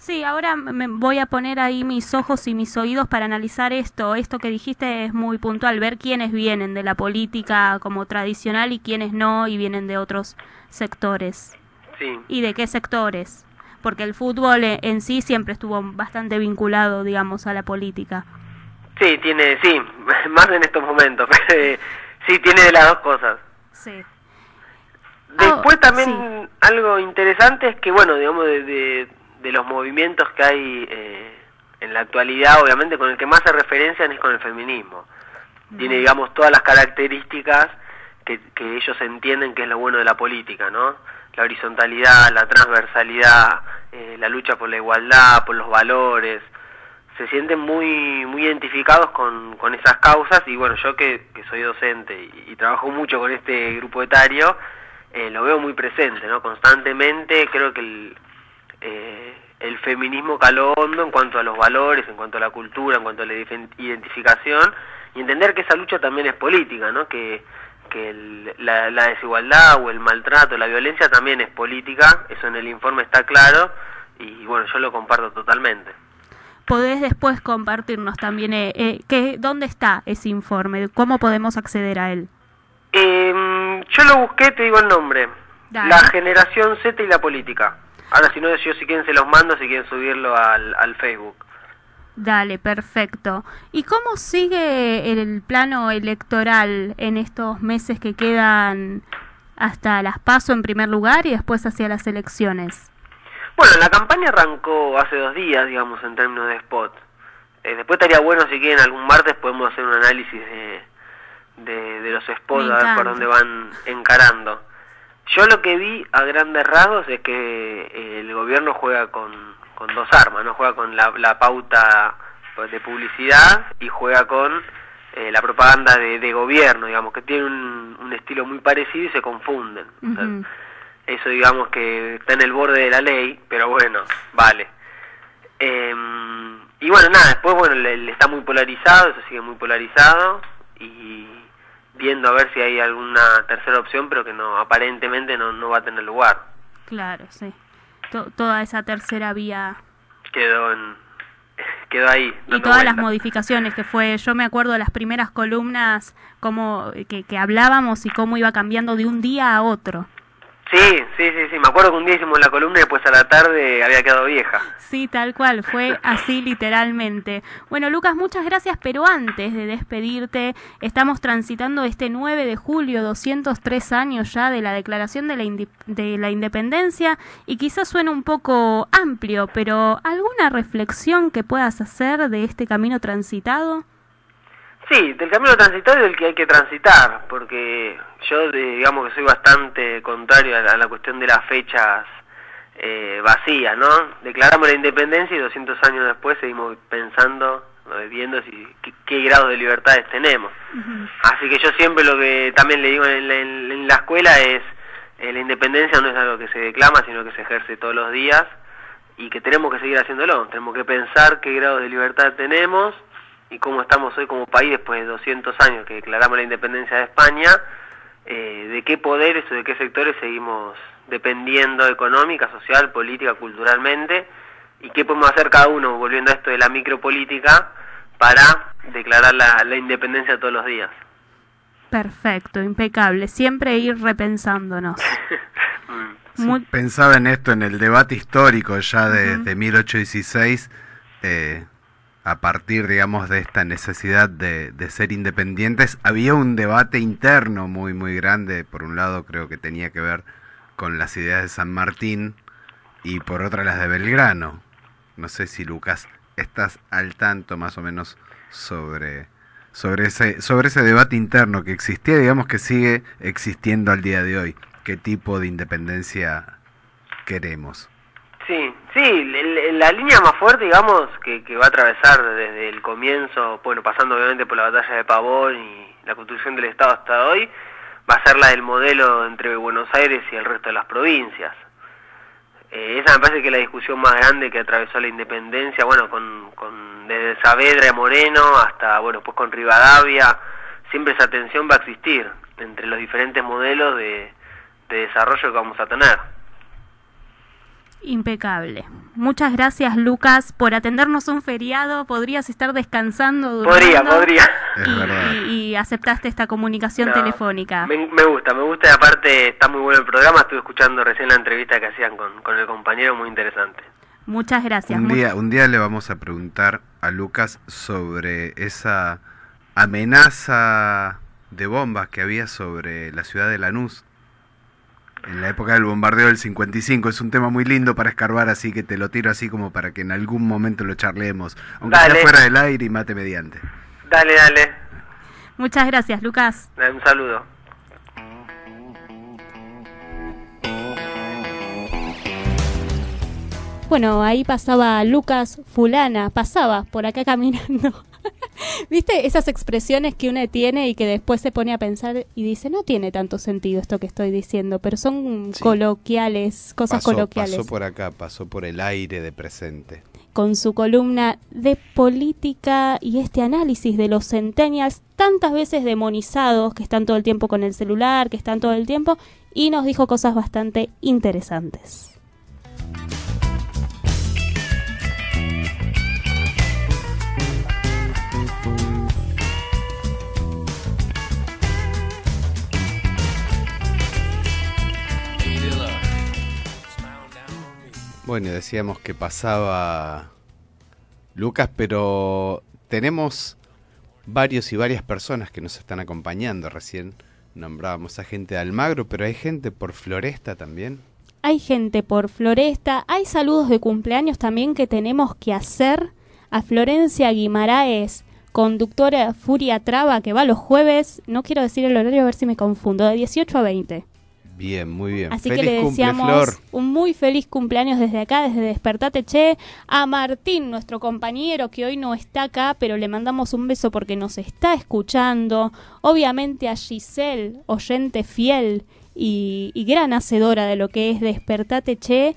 Sí, ahora me voy a poner ahí mis ojos y mis oídos para analizar esto. Esto que dijiste es muy puntual, ver quiénes vienen de la política como tradicional y quiénes no y vienen de otros sectores. Sí. ¿Y de qué sectores? Porque el fútbol eh, en sí siempre estuvo bastante vinculado, digamos, a la política. Sí, tiene, sí, [LAUGHS] más en estos momentos. [LAUGHS] sí, tiene de las dos cosas. Sí. Después Ah, también algo interesante es que, bueno, digamos, de, de, de los movimientos que hay eh, en la actualidad, obviamente con el que más se referencian es con el feminismo. Tiene, digamos, todas las características que, que ellos entienden que es lo bueno de la política, ¿no? La horizontalidad, la transversalidad, eh, la lucha por la igualdad, por los valores. Se sienten muy muy identificados con, con esas causas y bueno, yo que, que soy docente y, y trabajo mucho con este grupo etario, eh, lo veo muy presente, ¿no? Constantemente creo que el, eh, el feminismo caló hondo en cuanto a los valores, en cuanto a la cultura, en cuanto a la ident- identificación y entender que esa lucha también es política, ¿no? Que, que el- la, la desigualdad o el maltrato, la violencia también es política, eso en el informe está claro y bueno, yo lo comparto totalmente. ¿Podés después compartirnos también eh, eh, qué, dónde está ese informe? ¿Cómo podemos acceder a él? Eh, yo lo busqué, te digo el nombre. Dale. La generación Z y la política. Ahora, si no, yo si quieren se los mando, si quieren subirlo al, al Facebook. Dale, perfecto. ¿Y cómo sigue el plano electoral en estos meses que quedan hasta las PASO en primer lugar y después hacia las elecciones? Bueno, la campaña arrancó hace dos días, digamos, en términos de spot. Eh, después estaría bueno, si quieren, algún martes podemos hacer un análisis de, de, de los spots, a ver por dónde van encarando. Yo lo que vi a grandes rasgos es que eh, el gobierno juega con, con dos armas, ¿no? Juega con la, la pauta pues, de publicidad y juega con eh, la propaganda de, de gobierno, digamos, que tiene un, un estilo muy parecido y se confunden. O sea, Ujú. eso digamos que está en el borde de la ley, pero bueno, vale. Eh, y bueno, nada, después bueno, le, le está muy polarizado, eso sigue muy polarizado y viendo a ver si hay alguna tercera opción, pero que no aparentemente no, no va a tener lugar. Claro, sí. To- toda esa tercera vía Quedó en [LAUGHS] quedó ahí. y todas las modificaciones que fue, yo me acuerdo de las primeras columnas como que, que hablábamos y cómo iba cambiando de un día a otro. Sí, sí, sí, sí, me acuerdo que un día hicimos la columna y después a la tarde había quedado vieja. Sí, tal cual, fue [LAUGHS] así literalmente. Bueno, Lucas, muchas gracias, pero antes de despedirte, estamos transitando este 9 de julio, 203 años ya de la declaración de la, de la independencia y quizás suene un poco amplio, pero ¿alguna reflexión que puedas hacer de este camino transitado? Sí, del camino transitorio del que hay que transitar, porque yo digamos que soy bastante contrario a la, a la cuestión de las fechas eh, vacías, ¿no? Declaramos la independencia y 200 años después seguimos pensando, eh, viendo si, qué, qué grado de libertades tenemos. Así que yo siempre lo que también le digo en la, en- en la escuela es, eh, la independencia no es algo que se declama, sino que se ejerce todos los días y que tenemos que seguir haciéndolo. Tenemos que pensar qué grado de libertad tenemos y cómo estamos hoy como país después de 200 años que declaramos la independencia de España, eh, de qué poderes o de qué sectores seguimos dependiendo económica, social, política, culturalmente y qué podemos hacer cada uno, volviendo a esto de la micropolítica, para declarar la, la independencia todos los días. Perfecto, impecable, siempre ir repensándonos. [LAUGHS] Muy- Pensaba en esto en el debate histórico ya de, de 1816, eh, a partir, digamos, de esta necesidad de, ser independientes, había un debate interno muy, muy grande. Por un lado, creo que tenía que ver con las ideas de San Martín y por otra las de Belgrano. No sé si Lucas estás al tanto más o menos sobre sobre ese sobre ese debate interno que existía, digamos que sigue existiendo al día de hoy. ¿Qué tipo de independencia queremos? Sí, sí, la línea más fuerte, digamos, que, que va a atravesar desde el comienzo, bueno, pasando obviamente por la batalla de Pavón y la construcción del Estado hasta hoy, va a ser la del modelo entre Buenos Aires y el resto de las provincias. Eh, esa me parece que es la discusión más grande que atravesó la independencia, bueno, con, con desde Saavedra y Moreno hasta, bueno, pues con Rivadavia, siempre esa tensión va a existir entre los diferentes modelos de, de desarrollo que vamos a tener. Impecable. Muchas gracias, Lucas, por atendernos un feriado. Podrías estar descansando durante Podría, podría. y, y aceptaste esta comunicación No, telefónica. Me, me gusta, me gusta y aparte está muy bueno el programa, estuve escuchando recién la entrevista que hacían con, con el compañero, muy interesante. Muchas gracias. Un día, un día le vamos a preguntar a Lucas sobre esa amenaza de bombas que había sobre la ciudad de Lanús en la época del bombardeo del 55. Es un tema muy lindo para escarbar, así que te lo tiro así como para que en algún momento lo charlemos, aunque Dale. sea fuera del aire y mate mediante. Dale, dale, Muchas gracias, Lucas. un saludo. Bueno, ahí pasaba Lucas Fulana, pasaba por acá caminando. [LAUGHS] ¿Viste esas expresiones que uno tiene y que después se pone a pensar y dice, no tiene tanto sentido esto que estoy diciendo, pero son coloquiales, cosas Pasó, coloquiales. pasó por acá, pasó por el aire de presente. Con su columna de política y este análisis de los centennials tantas veces demonizados, que están todo el tiempo con el celular, que están todo el tiempo, y nos dijo cosas bastante interesantes. Bueno, decíamos que pasaba Lucas, pero tenemos varios y varias personas que nos están acompañando. Recién nombrábamos a gente de Almagro, pero hay gente por Floresta también. Hay gente por Floresta, hay saludos de cumpleaños también que tenemos que hacer a Florencia Guimaraes, conductora Furia Traba, que va los jueves, no quiero decir el horario a ver si me confundo, de 18 a 20. Bien, muy bien. Así Feliz que le cumple, deseamos Flor. un muy feliz cumpleaños desde acá, desde Despertate Che, a Martín, nuestro compañero que hoy no está acá, pero le mandamos un beso porque nos está escuchando. Obviamente a Giselle, oyente fiel y, y gran hacedora de lo que es Despertate Che.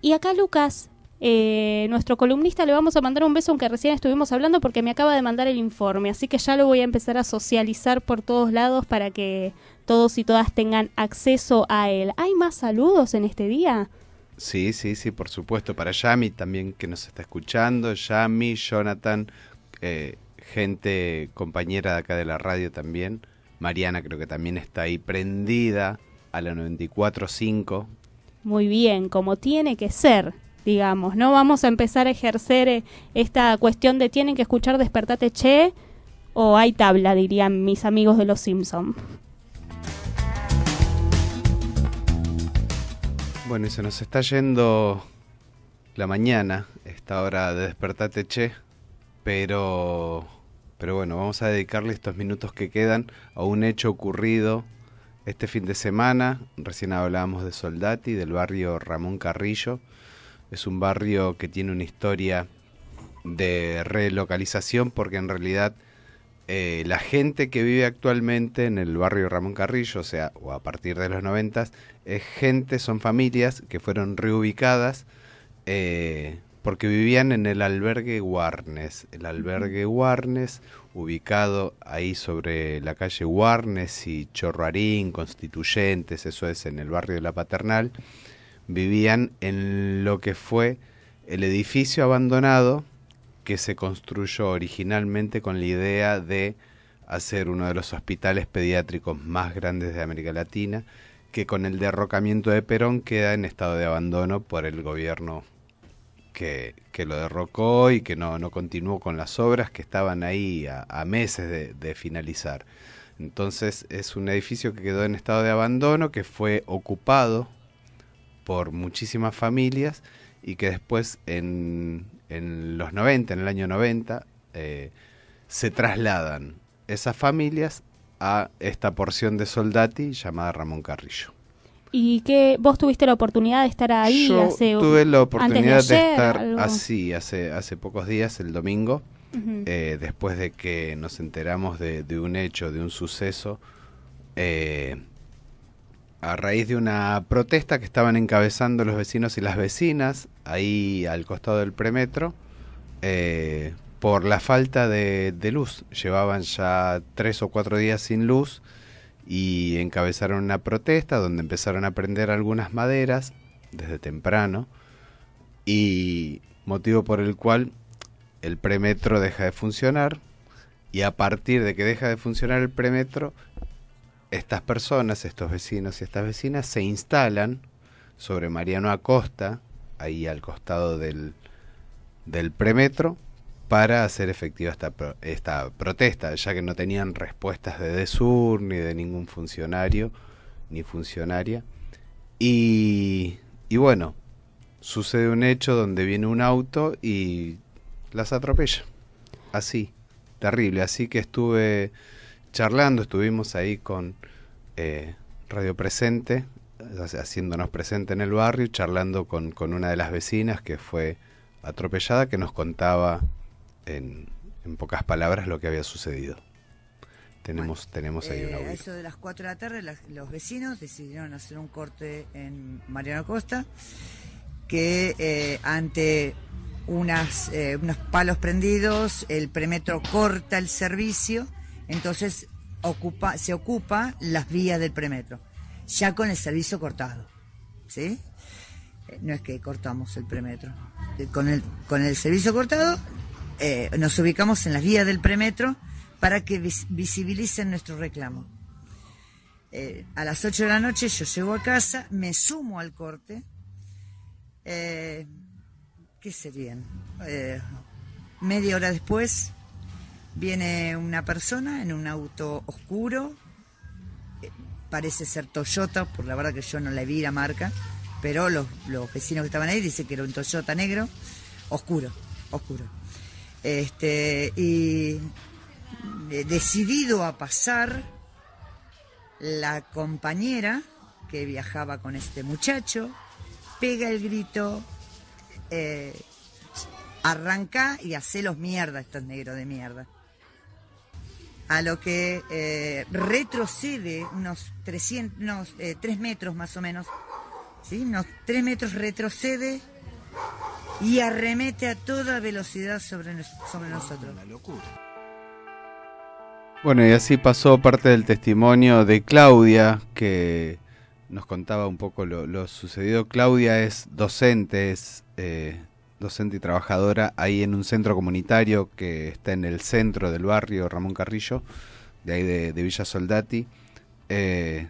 Y acá Lucas, eh, nuestro columnista, le vamos a mandar un beso aunque recién estuvimos hablando porque me acaba de mandar el informe, así que ya lo voy a empezar a socializar por todos lados para que todos y todas tengan acceso a él. ¿Hay más saludos en este día? Sí, sí, sí, por supuesto. Para Yami también que nos está escuchando. Yami, Jonathan, eh, gente compañera de acá de la radio también. Mariana creo que también está ahí prendida a la 94.5. Muy bien, como tiene que ser, digamos. No vamos a empezar a ejercer eh, esta cuestión de tienen que escuchar Despertate Che o hay tabla, dirían mis amigos de los Simpson. Bueno, y se nos está yendo la mañana, esta hora de despertate che, pero, pero bueno, vamos a dedicarle estos minutos que quedan a un hecho ocurrido este fin de semana. Recién hablábamos de Soldati, del barrio Ramón Carrillo. Es un barrio que tiene una historia de relocalización porque en realidad eh, la gente que vive actualmente en el barrio Ramón Carrillo, o sea, o a partir de los noventas, es gente, son familias que fueron reubicadas eh, porque vivían en el albergue Warnes. El albergue Warnes, ubicado ahí sobre la calle Warnes y Chorrarín, Constituyentes, eso es en el barrio de la Paternal, vivían en lo que fue el edificio abandonado que se construyó originalmente con la idea de hacer uno de los hospitales pediátricos más grandes de América Latina, que con el derrocamiento de Perón queda en estado de abandono por el gobierno que, que lo derrocó y que no, no continuó con las obras que estaban ahí a, meses de finalizar. Entonces es un edificio que quedó en estado de abandono, que fue ocupado por muchísimas familias y que después en, en los 90, en el año 90, eh, se trasladan esas familias a esta porción de Soldati llamada Ramón Carrillo. ¿Y que vos tuviste la oportunidad de estar ahí Yo hace tuve la oportunidad antes de, estar algo? así hace, hace pocos días, el domingo, eh, después de que nos enteramos de, de un hecho, de un suceso, eh, a raíz de una protesta que estaban encabezando los vecinos y las vecinas ahí al costado del premetro eh, por la falta de, de luz. Llevaban ya tres o cuatro días sin luz y encabezaron una protesta donde empezaron a prender algunas maderas desde temprano y motivo por el cual el premetro deja de funcionar y a partir de que deja de funcionar el premetro estas personas, estos vecinos y estas vecinas se instalan sobre Mariano Acosta, ahí al costado del, del premetro, para hacer efectiva esta, esta protesta, ya que no tenían respuestas de DESUR ni de ningún funcionario ni funcionaria. Y, y bueno, sucede un hecho donde viene un auto y las atropella. Así, terrible. Así que estuve charlando, estuvimos ahí con eh, Radio Presente, haciéndonos presente en el barrio, charlando con, con una de las vecinas que fue atropellada, que nos contaba en, en pocas palabras lo que había sucedido. Tenemos, tenemos ahí Eh, a audio. eso de las 4 de la tarde, las- los vecinos decidieron hacer un corte en Mariano Costa, que eh, ante unas, eh, unos palos prendidos, el premetro corta el servicio, entonces ocupa, se ocupa las vías del premetro, ya con el servicio cortado. ¿Sí? Eh, No es que cortamos el premetro. Eh, Con el, con el servicio cortado, eh, nos ubicamos en las vías del premetro para que vis- visibilicen nuestro reclamo. A las 8 de la noche yo llego a casa, me sumo al corte. Eh, ¿Qué serían? Media hora después viene una persona en un auto oscuro. eh, parece ser Toyota, por la verdad que yo no la vi la marca, pero los, los vecinos que estaban ahí dicen que era un Toyota negro, oscuro, oscuro. Este, y eh, decidido a pasar, la compañera que viajaba con este muchacho pega el grito, eh, arranca y hacelos mierda estos negros de mierda. A lo que eh, retrocede unos 300, unos eh, 3 metros más o menos, ¿sí? unos 3 metros retrocede y arremete a toda velocidad sobre, nos- sobre nosotros. Bueno, y así pasó parte del testimonio de Claudia, que nos contaba un poco lo, lo sucedido. Claudia es docente, es eh, docente y trabajadora ahí en un centro comunitario que está en el centro del barrio Ramón Carrillo, de ahí de, Villa Soldati. Eh,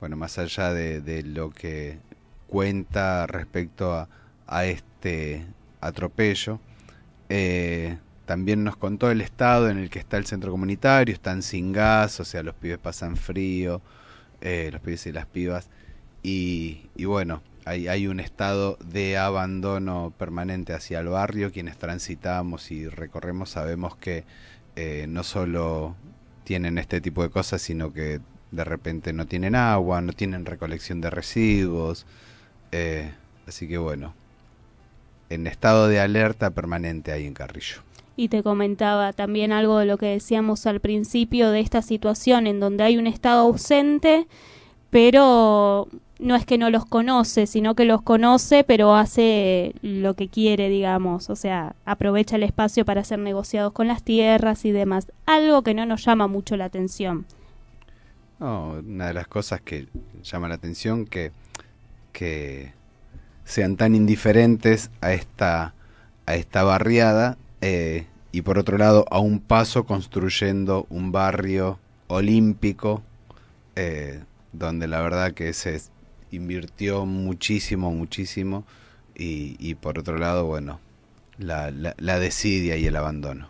bueno, más allá de, lo que cuenta respecto a, este atropello, eh, también nos contó el estado en el que está el centro comunitario, están sin gas, o sea, los pibes pasan frío, eh, los pibes y las pibas, y bueno, hay, un estado de abandono permanente hacia el barrio, quienes transitamos y recorremos sabemos que eh, no solo tienen este tipo de cosas, sino que de repente no tienen agua, no tienen recolección de residuos, eh, así que bueno, en estado de alerta permanente ahí en Carrillo. Y te comentaba también algo de lo que decíamos al principio de esta situación en donde hay un Estado ausente, pero no es que no los conoce, sino que los conoce, pero hace lo que quiere, digamos, o sea, aprovecha el espacio para hacer negociados con las tierras y demás, algo que no nos llama mucho la atención. Una de las cosas que llama la atención que, que sean tan indiferentes a esta, a esta barriada eh, y por otro lado a un paso construyendo un barrio olímpico eh, donde la verdad que se invirtió muchísimo, muchísimo y, y por otro lado, bueno, la, la, la desidia y el abandono.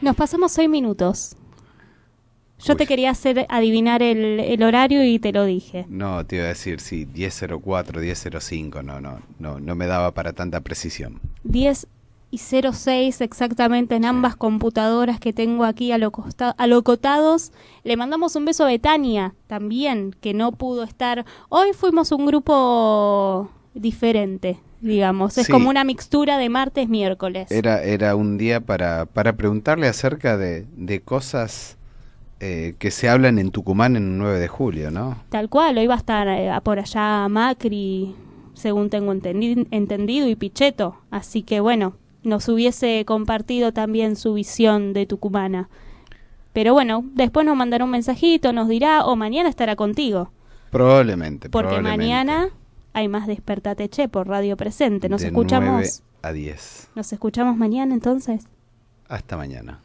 Nos pasamos seis minutos. Yo te quería hacer adivinar el, el horario y te lo dije. No, te iba a decir, sí, 10.04, 10.05, no, no, no, no me daba para tanta precisión. 10 y 06 exactamente en ambas computadoras que tengo aquí alocosta- alocotados. Le mandamos un beso a Betania también, que no pudo estar. Hoy fuimos un grupo diferente, digamos. Es Sí. como una mixtura de martes, miércoles. Era, era un día para, para preguntarle acerca de, de cosas eh, que se hablan en Tucumán en un 9 de julio, ¿no? Tal cual, hoy va a estar eh, por allá Macri, según tengo entendi- entendido, y Pichetto. Así que bueno, nos hubiese compartido también su visión de tucumana. Pero bueno, después nos mandará un mensajito, nos dirá, o mañana estará contigo. Probablemente, Porque probablemente. mañana hay más Despertate Che por Radio Presente. Nos de escuchamos. 9 a 10. Nos escuchamos mañana entonces. Hasta mañana.